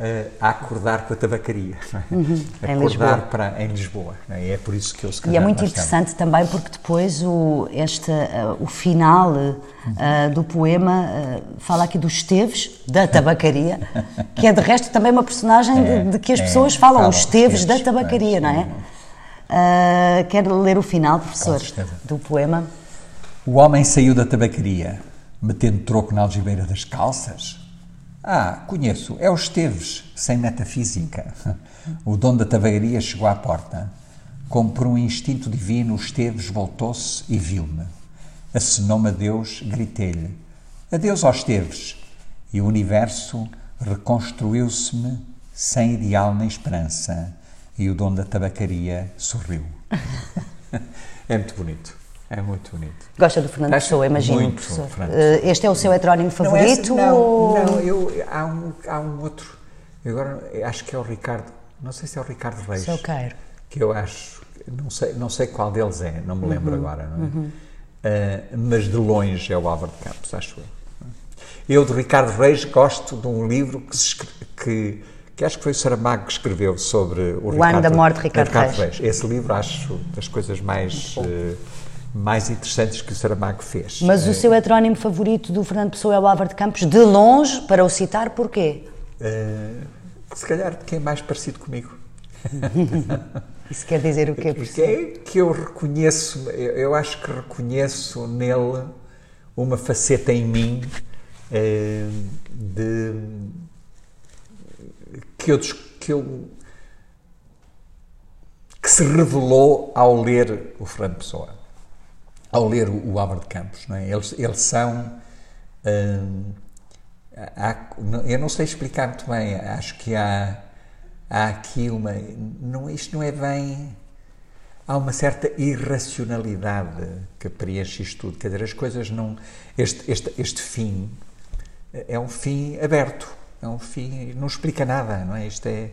uh, a acordar com a tabacaria, é? uhum, acordar em Lisboa. Para, em Lisboa. É? E é por isso que eu se E é muito interessante também porque depois o, este, uh, o final uh, do poema fala aqui dos Esteves, da tabacaria, que é de resto também uma personagem é, de, de, que as pessoas falam, os Esteves da tabacaria, não é? Uh, quer ler o final, professor, do poema? O homem saiu da tabacaria, metendo troco na algibeira das calças, ah, conheço. É o Esteves, sem metafísica. O dono da tabacaria chegou à porta. Como por um instinto divino, o Esteves voltou-se e viu-me. Acenou-me a Deus, gritei-lhe: Adeus, ó Esteves! E o universo reconstruiu-se-me sem ideal nem esperança. E o dono da tabacaria sorriu. é muito bonito. É muito bonito. Gosta do Fernando Acho Pessoa, imagino, muito, professor. Eh, este é o seu heterónimo favorito? Não, é, não, ou... não eu, há, um, há um outro. Eu agora acho que é o Ricardo. Não sei se é o Ricardo Reis. Seu Cairo. Que eu acho. Não sei, não sei qual deles é, não me lembro uhum, agora. Não é? Uhum. Uh, mas de longe é o Álvaro de Campos, acho eu. Eu, de Ricardo Reis, gosto de um livro que, se, que, que acho que foi o Saramago que escreveu sobre o, o Ricardo, ano da morte de Ricardo, Ricardo Reis. Reis. Esse livro acho das coisas mais mais interessantes que o Saramago fez. Mas o eh, seu heterónimo favorito do Fernando Pessoa é o Álvaro de Campos, de longe, para o citar, porquê? Uh, se calhar de quem é mais parecido comigo. Isso quer dizer o quê, professor? É que eu reconheço, eu, eu acho que reconheço nele uma faceta em mim uh, de que eu, que eu que se revelou ao ler o Fernando Pessoa ao ler o, Álvaro de Campos. Não é? eles, eles são. Hum, há, eu não sei explicar muito bem, acho que há, há aqui uma. Não, isto não é bem. Há uma certa irracionalidade que preenche isto tudo. Quer dizer, as coisas não. Este, este, este fim é um fim aberto. É um fim. Não explica nada, não é? Isto é.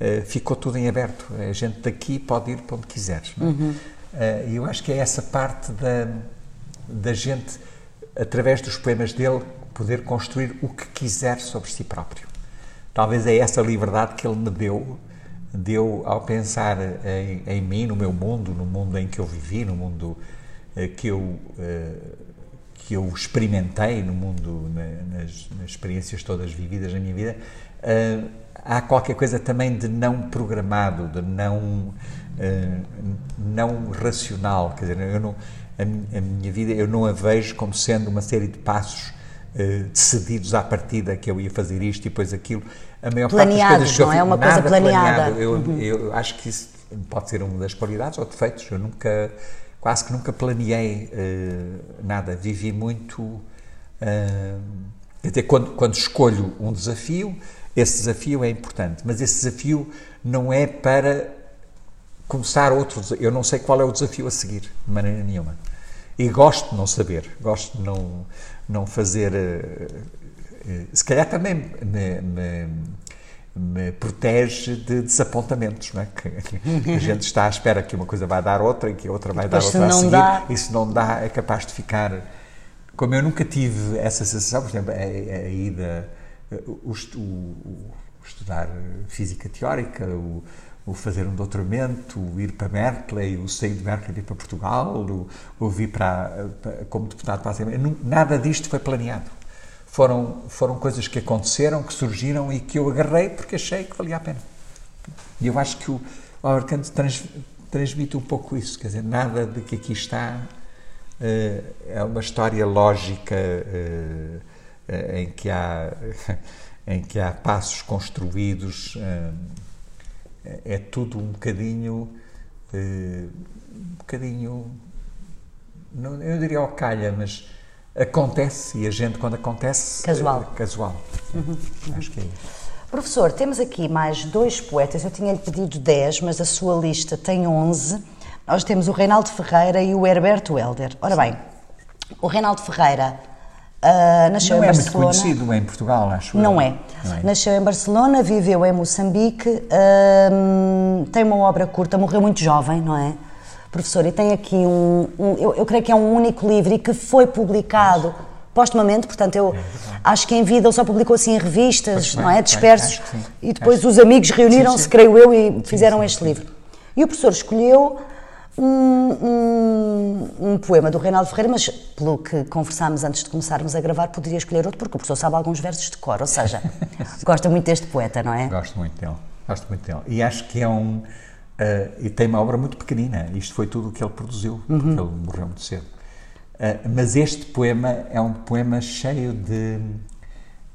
Uh, ficou tudo em aberto. A gente daqui pode ir para onde quiser. Não é? Uhum. Eh, e eu acho que é essa parte da, da gente, através dos poemas dele, poder construir o que quiser sobre si próprio. Talvez é essa liberdade que ele me deu, deu ao pensar em, em mim, no meu mundo, no mundo em que eu vivi, no mundo eh, que eu eh, que eu experimentei no mundo, nas, nas experiências todas vividas na minha vida, uh, há qualquer coisa também de não programado, de não, uh, não racional. Quer dizer, eu não, a, a, minha vida eu não a vejo como sendo uma série de passos uh, decididos à partida que eu ia fazer isto e depois aquilo. A maior Planeados, parte das coisas que eu não é uma coisa planeada. Planeado. Eu, uhum. eu acho que isso pode ser uma das qualidades ou defeitos. Eu nunca quase que nunca planeei uh, nada, vivi muito. Uh, até quando, quando escolho um desafio, esse desafio é importante, mas esse desafio não é para começar outro. Eu não sei qual é o desafio a seguir, de maneira nenhuma. E gosto de não saber, gosto de não, não fazer. Uh, se calhar também me, me me protege de desapontamentos, não é? Que, a gente está à espera que uma coisa vai dar outra e que a outra vai dar outra a seguir, dá... e se não dá é capaz de ficar... Como eu nunca tive essa sensação, por exemplo, a, a ida, o, o, o, estudar física teórica, o, o, fazer um doutoramento, o ir para Berkeley, o sair de Berkeley e ir para Portugal, o, o vir para, para como deputado para a Assembleia, nada disto foi planeado foram, foram coisas que aconteceram, que surgiram e que eu agarrei porque achei que valia a pena. E eu acho que o Albert Camus trans, transmite um pouco isso, quer dizer, nada de que aqui está uh, é uma história lógica uh, uh, em, que há, em que há passos construídos, é tudo um bocadinho, um bocadinho, não, eu diria ao calha, mas acontece e a gente, quando acontece. Casual. É, casual. Uhum, uhum. Acho que é isso. Professor, temos aqui mais dois poetas. Eu tinha-lhe pedido 10, mas a sua lista tem 11. Nós temos o Reinaldo Ferreira e o Herberto Helder. Ora bem, o Reinaldo Ferreira uh, nasceu não em é Barcelona. Não é muito conhecido em Portugal, acho não é. não é. Nasceu em Barcelona, viveu em Moçambique, uh, tem uma obra curta, morreu muito jovem, não é? Professor, e tem aqui um, um eu, eu, creio que é um único livro e que foi publicado postumamente, portanto eu é acho que em vida ele só publicou assim em revistas, não é, dispersos, e depois os amigos reuniram-se, creio eu, e fizeram sim, sim, este livro. E o professor escolheu um, um, um, poema do Reinaldo Ferreira, mas pelo que conversámos antes de começarmos a gravar, poderia escolher outro, porque o professor sabe alguns versos de cor, ou seja, gosta muito deste poeta, não é? Gosto muito dele, gosto muito dele. E acho que é um Uh, e tem uma obra muito pequenina. Isto foi tudo o que ele produziu, porque uhum. ele morreu muito cedo. Uh, mas este poema é um poema cheio de,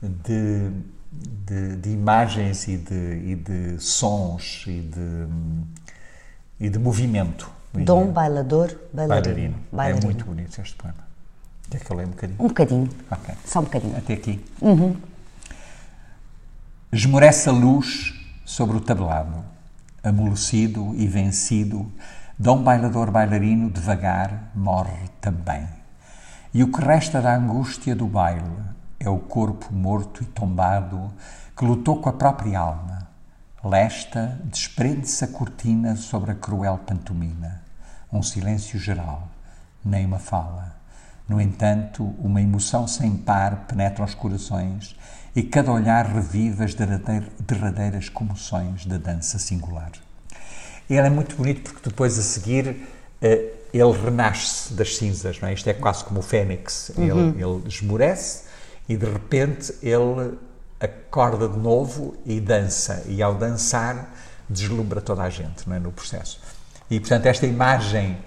de, de, de imagens e de, e de, sons e de, e de movimento. Dom Bailador Bailarino. Bailarino. Bailarino. É muito bonito este poema. Quer que eu leia um bocadinho? Um bocadinho. Okay. Só um bocadinho. Até aqui. Uhum. Esmorece a luz sobre o tablado amolecido e vencido, Dom Bailador Bailarino devagar morre também. E o que resta da angústia do baile é o corpo morto e tombado que lutou com a própria alma. Lesta desprende-se a cortina sobre a cruel pantomima. Um silêncio geral, nem uma fala. No entanto, uma emoção sem par penetra os corações e cada olhar revive as derradeiras comoções da dança singular. Ele é muito bonito porque depois a seguir eh, ele renasce das cinzas, não é? Isto é quase como o fênix. Uhum. Ele, ele esmorece e de repente ele acorda de novo e dança. E ao dançar deslumbra toda a gente, não é? No processo. E portanto esta imagem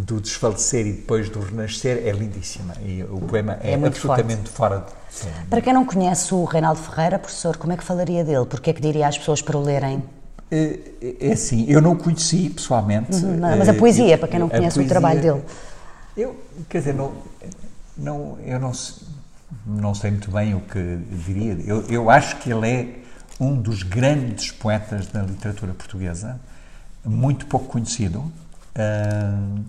do desfalecer e depois do renascer é lindíssima e o poema é, é absolutamente forte. fora de para quem não conhece o Reinaldo Ferreira, professor, como é que falaria dele? Porque é que diria às pessoas para o lerem? É, é assim, eu não o conheci pessoalmente. Uhum, não, mas a poesia, eu, para quem não conhece poesia, o trabalho dele. Eu, quer dizer, não, não, eu não, não sei muito bem o que diria. Eu, eu acho que ele é um dos grandes poetas da literatura portuguesa, muito pouco conhecido. Uh,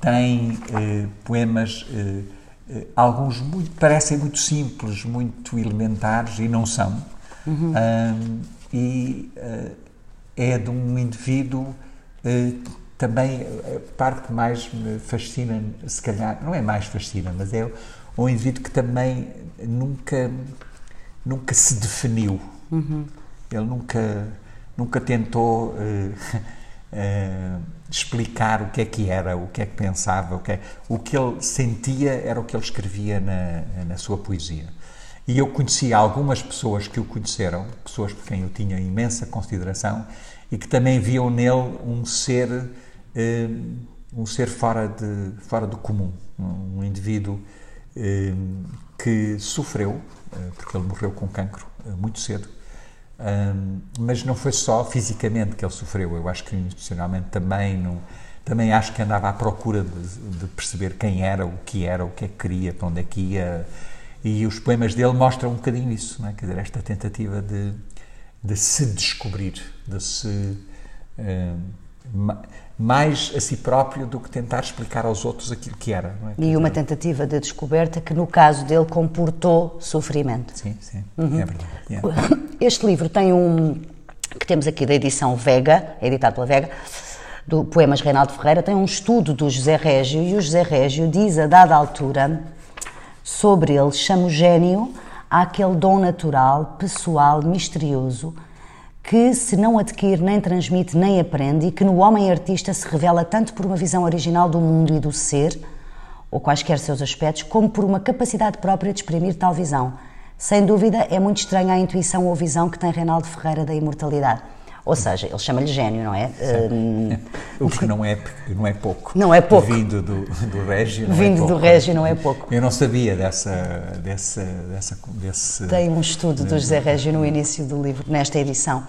tem uh, poemas uh, eh, alguns muito, parecem muito simples, muito elementares e não são. Uhum. Um, e uh, é de um indivíduo uh, também a parte que mais me fascina, se calhar, não é mais fascina, mas é um indivíduo que também nunca, nunca se definiu. Uhum. Ele nunca, nunca tentou uh, uh, explicar o que é que era, o que é que pensava, o que, é, o que ele sentia era o que ele escrevia na, na sua poesia. E eu conheci algumas pessoas que o conheceram, pessoas por quem eu tinha imensa consideração e que também viam nele um ser, uh, um ser fora, de, fora do comum, um indivíduo que sofreu, porque ele morreu com cancro muito cedo, um, mas não foi só fisicamente que ele sofreu, eu acho que emocionalmente também, não, também acho que andava à procura de, de, perceber quem era, o que era, o que é que queria, para onde é que ia, e os poemas dele mostram um bocadinho isso, não é? quer dizer, esta tentativa de, de se descobrir, de se. Um, mais a si próprio do que tentar explicar aos outros aquilo que era. É? E uma tentativa de descoberta que, no caso dele, comportou sofrimento. Sim, sim, uhum. é verdade. Yeah. Este livro tem um, que temos aqui da edição Vega, é editado pela Vega, do Poemas Reinaldo Ferreira, tem um estudo do José Régio, e o José Régio diz, a dada altura, sobre ele, chama o gênio àquele dom natural, pessoal, misterioso, que se não adquire, nem transmite, nem aprende, e que no homem artista se revela tanto por uma visão original do mundo e do ser, ou quaisquer seus aspectos, como por uma capacidade própria de exprimir tal visão. Sem dúvida, é muito estranha a intuição ou visão que tem Reinaldo Ferreira da imortalidade. Ou seja, ele chama-lhe gênio, não é? Um, o que não é, não é pouco. Não é pouco. Vindo do, do Régio. Não é Vindo é pouco. do Régio não é pouco. Eu não sabia dessa. dessa, dessa desse, Tem um estudo do José Régio no início do livro, nesta edição.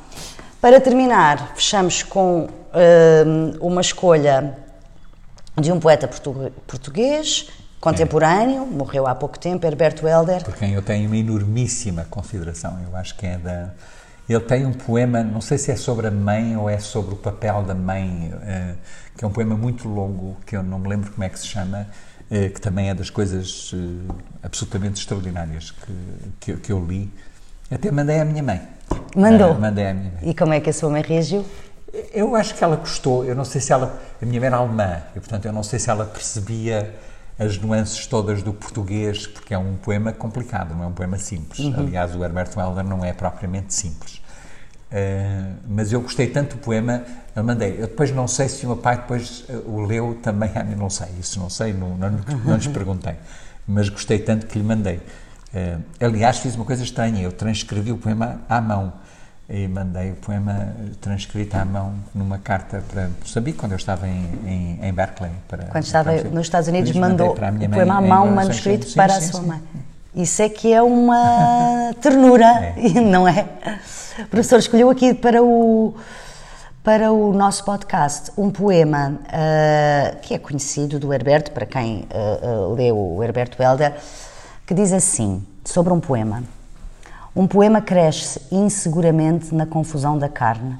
Para terminar, fechamos com um, uma escolha de um poeta português contemporâneo, é. morreu há pouco tempo, Herberto Helder. Por quem eu tenho uma enormíssima consideração. Eu acho que é da ele tem um poema, não sei se é sobre a mãe ou é sobre o papel da mãe, uh, que é um poema muito longo, que eu não me lembro como é que se chama, uh, que também é das coisas uh, absolutamente extraordinárias que, que, que, eu li. Até mandei à minha mãe. Mandou? mandei à minha mãe. E como é que a sua mãe reagiu? Eu acho que ela gostou. Eu não sei se ela. A minha mãe era alemã, e portanto eu não sei se ela percebia as nuances todas do português, porque é um poema complicado, não é um poema simples. Uhum. Aliás, o Herberto Helder não é propriamente simples. Uh, mas eu gostei tanto do poema, eu mandei. Eu depois não sei se o meu pai depois uh, o leu também, não sei, isso não sei, não, não, não lhes perguntei. Mas gostei tanto que lhe mandei. Uh, aliás, fiz uma coisa estranha, eu transcrevi o poema à mão e mandei o poema transcrito à mão numa carta para Moçambique, quando eu estava em, em, em Berkeley. Para, quando estava para, nos Estados Unidos, mandou o poema à mão, manuscrito, para a sua mãe. Isso é que é uma ternura, é. não é? O professor escolheu aqui para o, para o nosso podcast um poema uh, que é conhecido do Herberto, para quem uh, uh, leu o Herberto Helder, que diz assim, sobre um poema. Um poema cresce inseguramente na confusão da carne,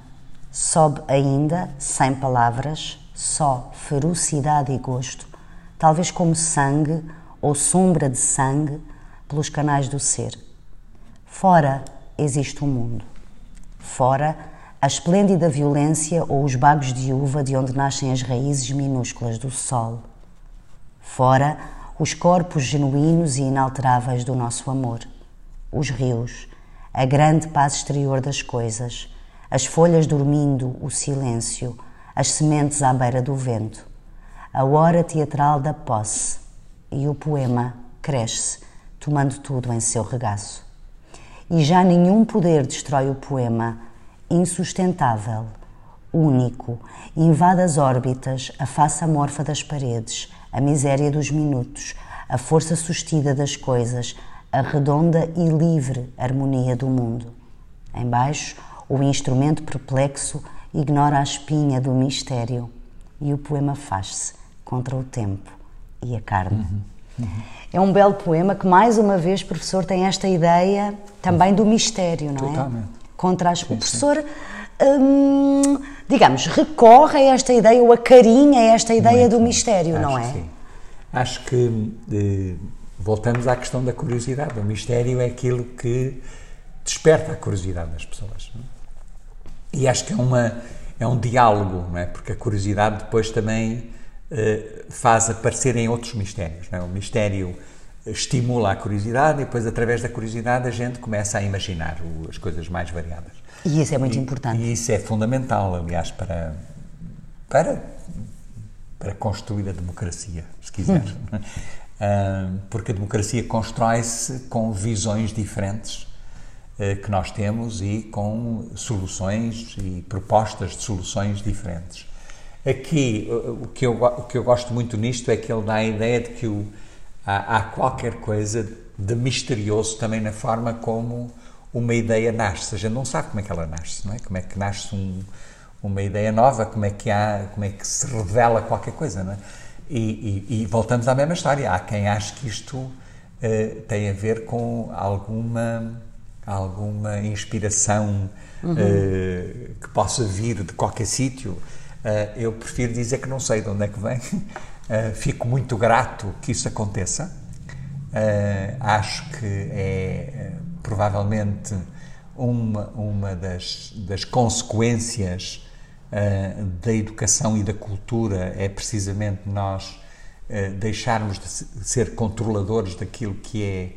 sobe ainda, sem palavras, só ferocidade e gosto, talvez como sangue ou sombra de sangue pelos canais do ser. Fora existe um mundo. Fora, a esplêndida violência ou os bagos de uva de onde nascem as raízes minúsculas do sol. Fora, os corpos genuínos e inalteráveis do nosso amor os rios, a grande paz exterior das coisas, as folhas dormindo, o silêncio, as sementes à beira do vento, a hora teatral da posse e o poema cresce, tomando tudo em seu regaço. E já nenhum poder destrói o poema, insustentável, único, invade as órbitas, a face amorfa das paredes, a miséria dos minutos, a força sustida das coisas, a redonda e livre harmonia do mundo. Embaixo, o instrumento perplexo ignora a espinha do mistério e o poema faz-se contra o tempo e a carne. Uhum. Uhum. É um belo poema que, mais uma vez, professor, tem esta ideia também do mistério, não é? Totalmente. Contra as... Sim, o professor, hum, digamos, recorre a esta ideia ou acarinha esta ideia Muito, do mistério, não é? Sim. Acho que eh, voltamos à questão da curiosidade. O mistério é aquilo que desperta a curiosidade das pessoas. E acho que é, uma, é um diálogo, não é? porque a curiosidade depois também uh, faz aparecerem outros mistérios. Não é? O mistério estimula a curiosidade e depois, através da curiosidade, a gente começa a imaginar o, as coisas mais variadas. E isso é muito e, importante. E isso é fundamental, aliás, para, para, para construir a democracia, se quiser. Hum. porque a democracia constrói-se com visões diferentes uh, que nós temos e com soluções e propostas de soluções diferentes. Aqui, o que, eu, o que eu gosto muito nisto é que ele dá a ideia de que o, há, há qualquer coisa de misterioso também na forma como uma ideia nasce. A gente não sabe como é que ela nasce, não é? Como é que nasce um, uma ideia nova, como é que há, como é que se revela qualquer coisa, não é? E, e, e voltamos à mesma história. Há quem ache que isto uh, tem a ver com alguma alguma inspiração uhum. uh, que possa vir de qualquer sítio. Uh, eu prefiro dizer que não sei de onde é que vem. Fico muito grato que isso aconteça. Acho que é provavelmente uma, uma das, das consequências da educação e da cultura é precisamente nós deixarmos de ser controladores daquilo que é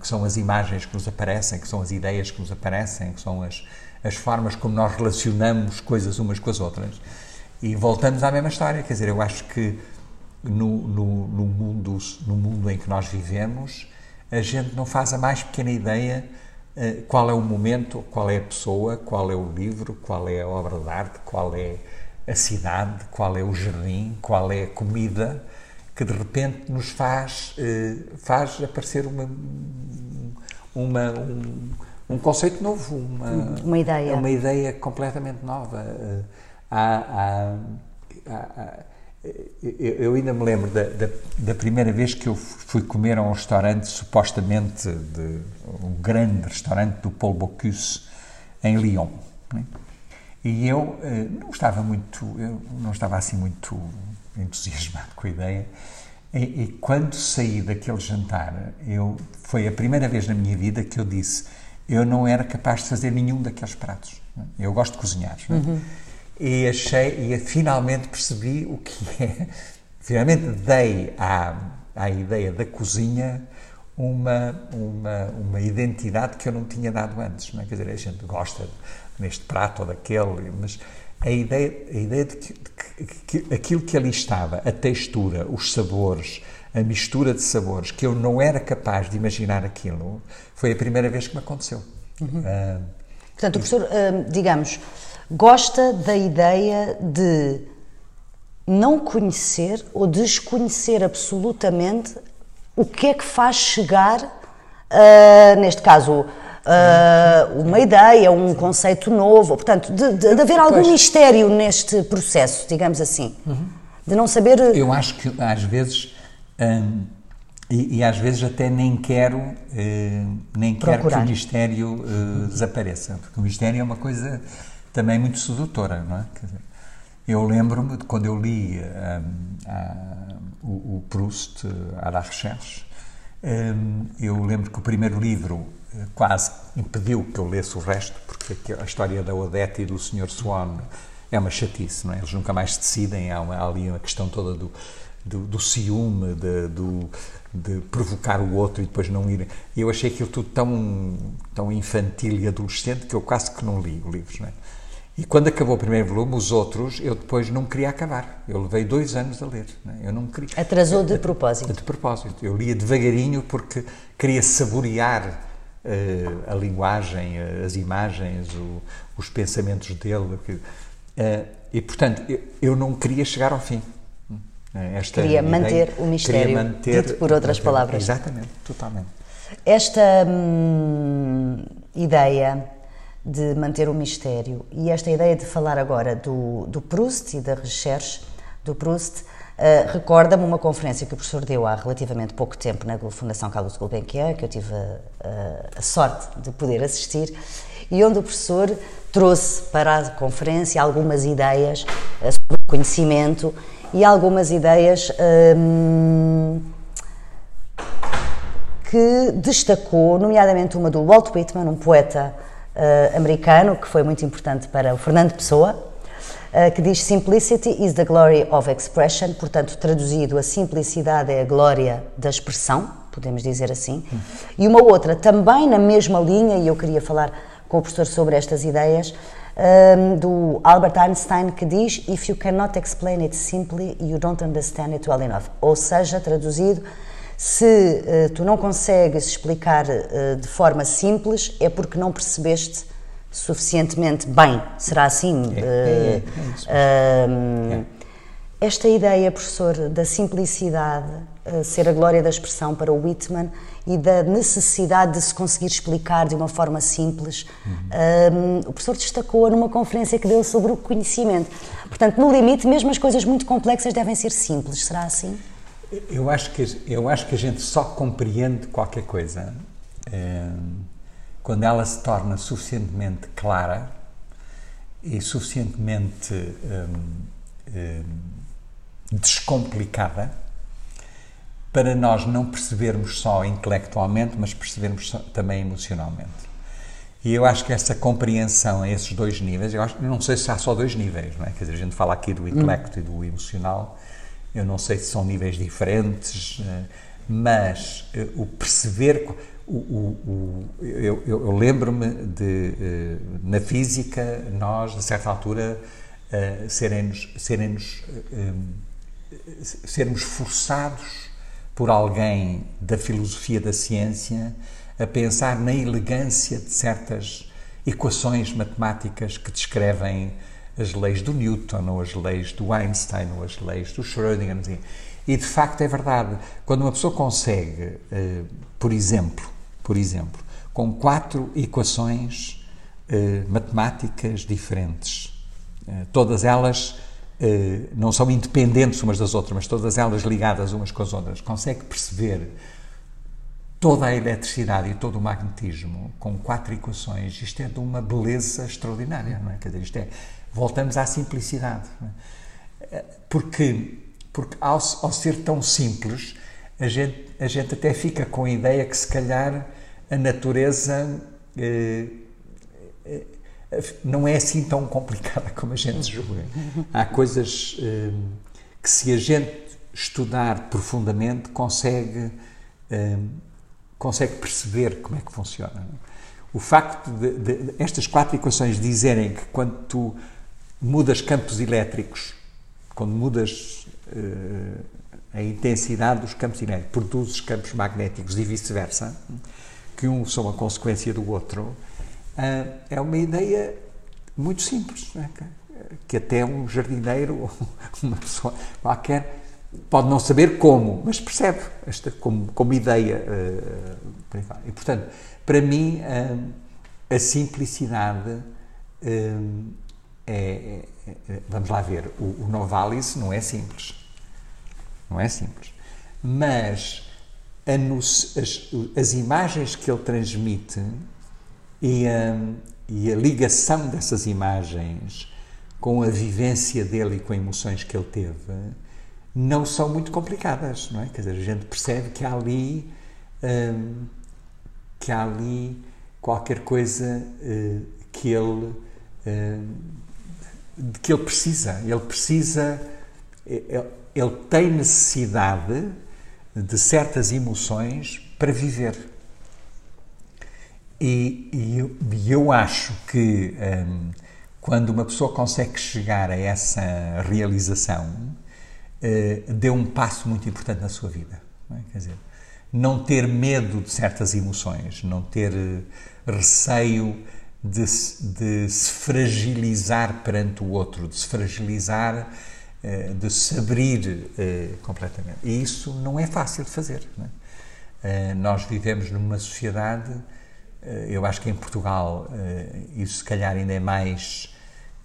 que são as imagens que nos aparecem, que são as ideias que nos aparecem, que são as, as formas como nós relacionamos coisas umas com as outras. E voltamos à mesma história, quer dizer, eu acho que no, no, no, mundo, no mundo em que nós vivemos, a gente não faz a mais pequena ideia qual é o momento, qual é a pessoa, qual é o livro, qual é a obra de arte, qual é a cidade, qual é o jardim, qual é a comida, que de repente nos faz, uh, faz aparecer uma, uma um, um conceito novo, uma, uma ideia. Uma ideia completamente nova. Uh, há, há, há, eu ainda me lembro da, da, da, primeira vez que eu fui comer a um restaurante, supostamente de, um grande restaurante do Paul Bocuse, em Lyon. Né? E eu eh, não estava muito, eu não estava assim muito entusiasmado com a ideia. E, e, quando saí daquele jantar, eu foi a primeira vez na minha vida que eu disse eu não era capaz de fazer nenhum daqueles pratos. Né? Eu gosto de cozinhar. Né? E achei, e finalmente percebi o que é. Finalmente dei à, à ideia da cozinha uma, uma, uma identidade que eu não tinha dado antes. Não é? Quer dizer, a gente gosta neste prato ou daquele, mas a ideia, a ideia de, que, de que, que aquilo que ali estava, a textura, os sabores, a mistura de sabores, que eu não era capaz de imaginar aquilo, foi a primeira vez que me aconteceu. Uhum. Uh, Portanto, o professor, uh, digamos, gosta da ideia de não conhecer ou desconhecer absolutamente o que é que faz chegar, uh, neste caso, uh, uma ideia, um conceito novo, portanto, de, de, de haver algum pois. mistério neste processo, digamos assim, uhum. de não saber. Eu acho que às vezes. Hum, e, e, às vezes até nem quero, uh, nem quero que o mistério uh, desapareça, porque o mistério é uma coisa também muito sedutora, não é? Dizer, eu lembro-me de quando eu li um, o, Proust, à la recherche, um, eu lembro que o primeiro livro eh, quase impediu que eu lesse o resto, porque a história da Odette e do Sr. Swan é uma chatice, não é? Eles nunca mais decidem, há, uma, há ali uma questão toda do, do, do ciúme, de, do, de provocar o outro e depois não ir. Eu achei aquilo tudo tão, tão infantil e adolescente que eu quase que não li o livro, não é? E quando acabou o primeiro volume, os outros, eu depois não queria acabar. Eu levei dois anos a ler. Né? Eu não queria. Atrasou de propósito. De, propósito. Eu lia devagarinho porque queria saborear uh, a linguagem, uh, as imagens, o, os pensamentos dele. Uh, e, portanto, eu, eu, não queria chegar ao fim. Esta queria ideia, manter o mistério, manter, dito por outras manter, palavras. Exatamente, totalmente. Esta hum, ideia de manter o mistério. E esta ideia de falar agora do, do Proust e da recherche do Proust uh, recorda-me uma conferência que o professor deu há relativamente pouco tempo na Fundação Carlos Gulbenkian, que eu tive a, a sorte de poder assistir, e onde o professor trouxe para a conferência algumas ideias uh, sobre o conhecimento e algumas ideias um, que destacou, nomeadamente uma do Walt Whitman, um poeta uh, americano, que foi muito importante para o Fernando Pessoa, uh, que diz Simplicity is the glory of expression, portanto, traduzido, a simplicidade é a glória da expressão. podemos dizer assim. E uma outra, também na mesma linha, e eu queria falar com o professor sobre estas ideias, um, do Albert Einstein, que diz: If you cannot explain it simply, you don't understand it well enough. Ou seja, traduzido, se uh, tu não consegues explicar uh, de forma simples, é porque não percebeste suficientemente bem. Será assim? É, é, é, uh, esta ideia, professor, da simplicidade ser a glória da expressão para o Whitman e da necessidade de se conseguir explicar de uma forma simples. Uhum. Um, o professor destacou numa conferência que deu sobre o conhecimento. Portanto, no limite, mesmo as coisas muito complexas devem ser simples. Será assim? Eu acho que, eu acho que a gente só compreende qualquer coisa um, quando ela se torna suficientemente clara e suficientemente um, descomplicada para nós não percebermos só intelectualmente, mas percebermos também emocionalmente. E eu acho que essa compreensão a esses dois níveis, eu acho, não sei se há só dois níveis, não é? Quer dizer, a gente fala aqui do intelecto hum. e do emocional, eu não sei se são níveis diferentes, eh, mas eh, o perceber. O, o, o eu, eu lembro-me de, eh, na física, nós, a certa altura, serem-nos, serem-nos, sermos forçados por alguém da filosofia da ciência a pensar na elegância de certas equações matemáticas que descrevem as leis do Newton, ou as leis do Einstein, ou as leis do Schrödinger. E de facto é verdade. Quando uma pessoa consegue, eh, por exemplo, por exemplo, com quatro equações eh, matemáticas diferentes, eh, todas elas não são independentes umas das outras, mas todas elas ligadas umas com as outras, consegue perceber toda a eletricidade e todo o magnetismo com quatro equações, isto é de uma beleza extraordinária, não é? Quer dizer, isto é, voltamos à simplicidade. Eh, porque, porque ao, ao, ser tão simples, a gente, a gente até fica com a ideia que se calhar a natureza eh, eh, não é assim tão complicada como a gente julga. Há coisas hum, que, se a gente estudar profundamente, consegue, hum, consegue perceber como é que funciona. O facto de, de, de, estas quatro equações dizerem que quando tu mudas campos elétricos, quando mudas uh, a intensidade dos campos elétricos, produzes campos magnéticos e vice-versa, que um são a consequência do outro, ah, é uma ideia muito simples, é? que até um jardineiro, uma pessoa qualquer, pode não saber como, mas percebe esta como, como ideia. Ah, e, portanto, para mim, a simplicidade é, é, é, vamos lá ver, o, o Novalis não é simples, não é simples, mas as, as imagens que ele transmite e, um, e a ligação dessas imagens com a vivência dele e com as emoções que ele teve não são muito complicadas, não é? Quer dizer, a gente percebe que há ali um, que há ali qualquer coisa uh, que ele uh, de que ele precisa. Ele precisa, ele, tem necessidade de certas emoções para viver. E, e eu, eu, acho que um, quando uma pessoa consegue chegar a essa realização, uh, deu um passo muito importante na sua vida. Não é? Quer dizer, não ter medo de certas emoções, não ter uh, receio de, de, se fragilizar perante o outro, de se fragilizar, uh, de se abrir completamente. E isso não é fácil de fazer. É? nós vivemos numa sociedade eh, eu acho que em Portugal eh, isso se calhar ainda é mais,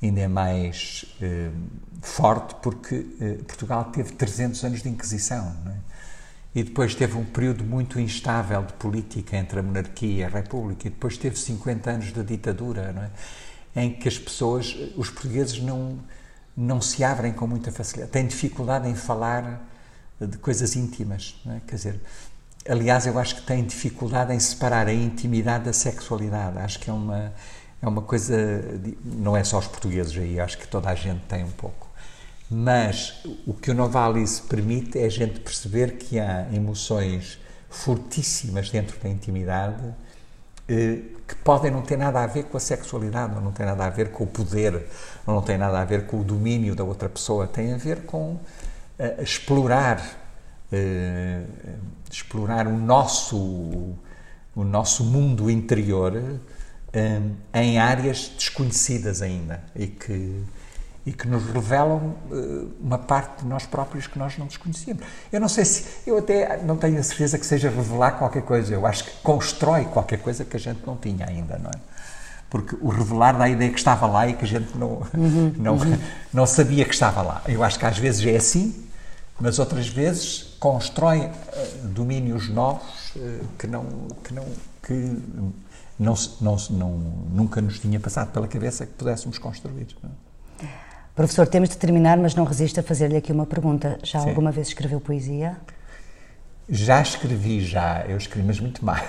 ainda é mais eh, forte porque Portugal teve 300 anos de Inquisição é? E depois teve um período muito instável de política entre a monarquia e a república e depois teve 50 anos de ditadura é? em que as pessoas, os portugueses não, não se abrem com muita facilidade, têm dificuldade em falar de coisas íntimas, é? quer dizer, Aliás, eu acho que tem dificuldade em separar a intimidade da sexualidade. Acho que é uma, é uma coisa. Não é só os portugueses aí, acho que toda a gente tem um pouco. Mas o que o Novalis permite é a gente perceber que há emoções fortíssimas dentro da intimidade eh, que podem não ter nada a ver com a sexualidade, ou não tem nada a ver com o poder, ou não tem nada a ver com o domínio da outra pessoa, tem a ver com uh, explorar, uh, explorar o nosso, o nosso mundo interior em áreas desconhecidas ainda e que e que nos revelam uh, uma parte de nós próprios que nós não desconhecíamos. Eu não sei se, eu até não tenho a certeza que seja revelar qualquer coisa, eu acho que constrói qualquer coisa que a gente não tinha ainda, não é? Porque o revelar dá a ideia que estava lá e que a gente não, uhum, não, uhum. não sabia que estava lá. Eu acho que às vezes é assim, mas outras vezes constrói uh, domínios novos uh, que não, que não, que não, não, não, nunca nos tinha passado pela cabeça que pudéssemos construir. Não é? Professor, temos de terminar, mas não resisto a fazer-lhe aqui uma pergunta. Já Sim. alguma vez escreveu poesia? Já escrevi, já. Eu escrevi, mas muito mais.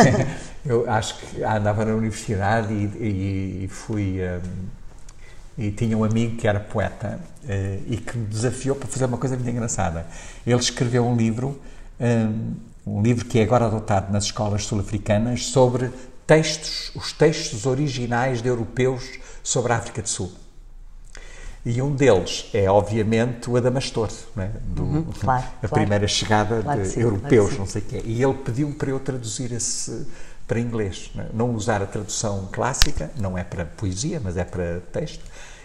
eu acho que andava na universidade e, e, fui. Um, e tinha um amigo que era poeta uh, e que me desafiou para fazer uma coisa muito engraçada. Ele escreveu um livro, um, um livro que é agora adotado nas escolas sul-africanas, sobre textos, os textos originais de europeus sobre a África do Sul. E um deles é, obviamente, o Adamastor, é? Do, uhum, claro, a claro. primeira chegada claro de sim, europeus, não sei o quê. E ele pediu-me para eu traduzir esse para inglês. Não, é? não usar a tradução clássica, não é para poesia, mas é para texto.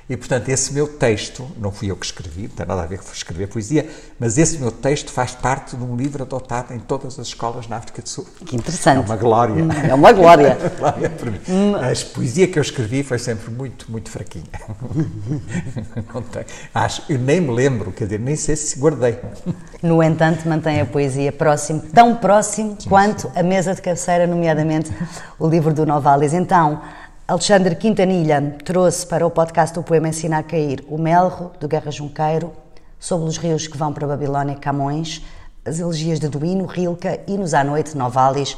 E, portanto, esse meu texto, não fui eu que escrevi, não tem nada a ver com escrever poesia, mas esse meu texto faz parte de um livro adotado em todas as escolas na África do Sul. Que interessante. É uma glória. É uma glória. é uma glória para mim. A poesia que eu escrevi foi sempre muito, muito fraquinha. Acho, eu nem me lembro, quer dizer, nem sei se guardei. No entanto, mantém a poesia próximo, tão próximo quanto a mesa de cabeceira, nomeadamente o livro do Novalis. Então, Alexandre Quintanilha trouxe para o podcast do Poema Ensina a Cair o Melro, do Guerra Junqueiro, sobre os rios que vão para Babilónia, Camões, as elegias de Duino, Rilca, Hinos à Noite, Novalis,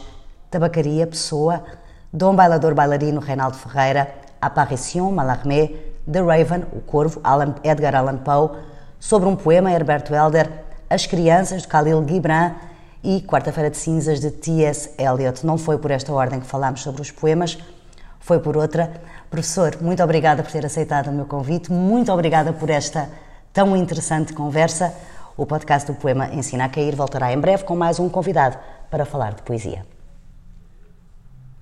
Tabacaria, Pessoa, Dom Bailador Bailarino, Reinaldo Ferreira, Apparition, Mallarmé, The Raven, O Corvo, Alan, Edgar Allan Poe, sobre um poema, Herberto Helder, As Crianças, de Khalil Gibran e Quarta-feira de Cinzas, de T.S. Eliot. Não foi por esta ordem que falámos sobre os poemas, foi por outra. Professor, muito obrigada por ter aceitado o meu convite, muito obrigada por esta tão interessante conversa. O podcast do Poema Ensina a Cair voltará em breve com mais um convidado para falar de poesia.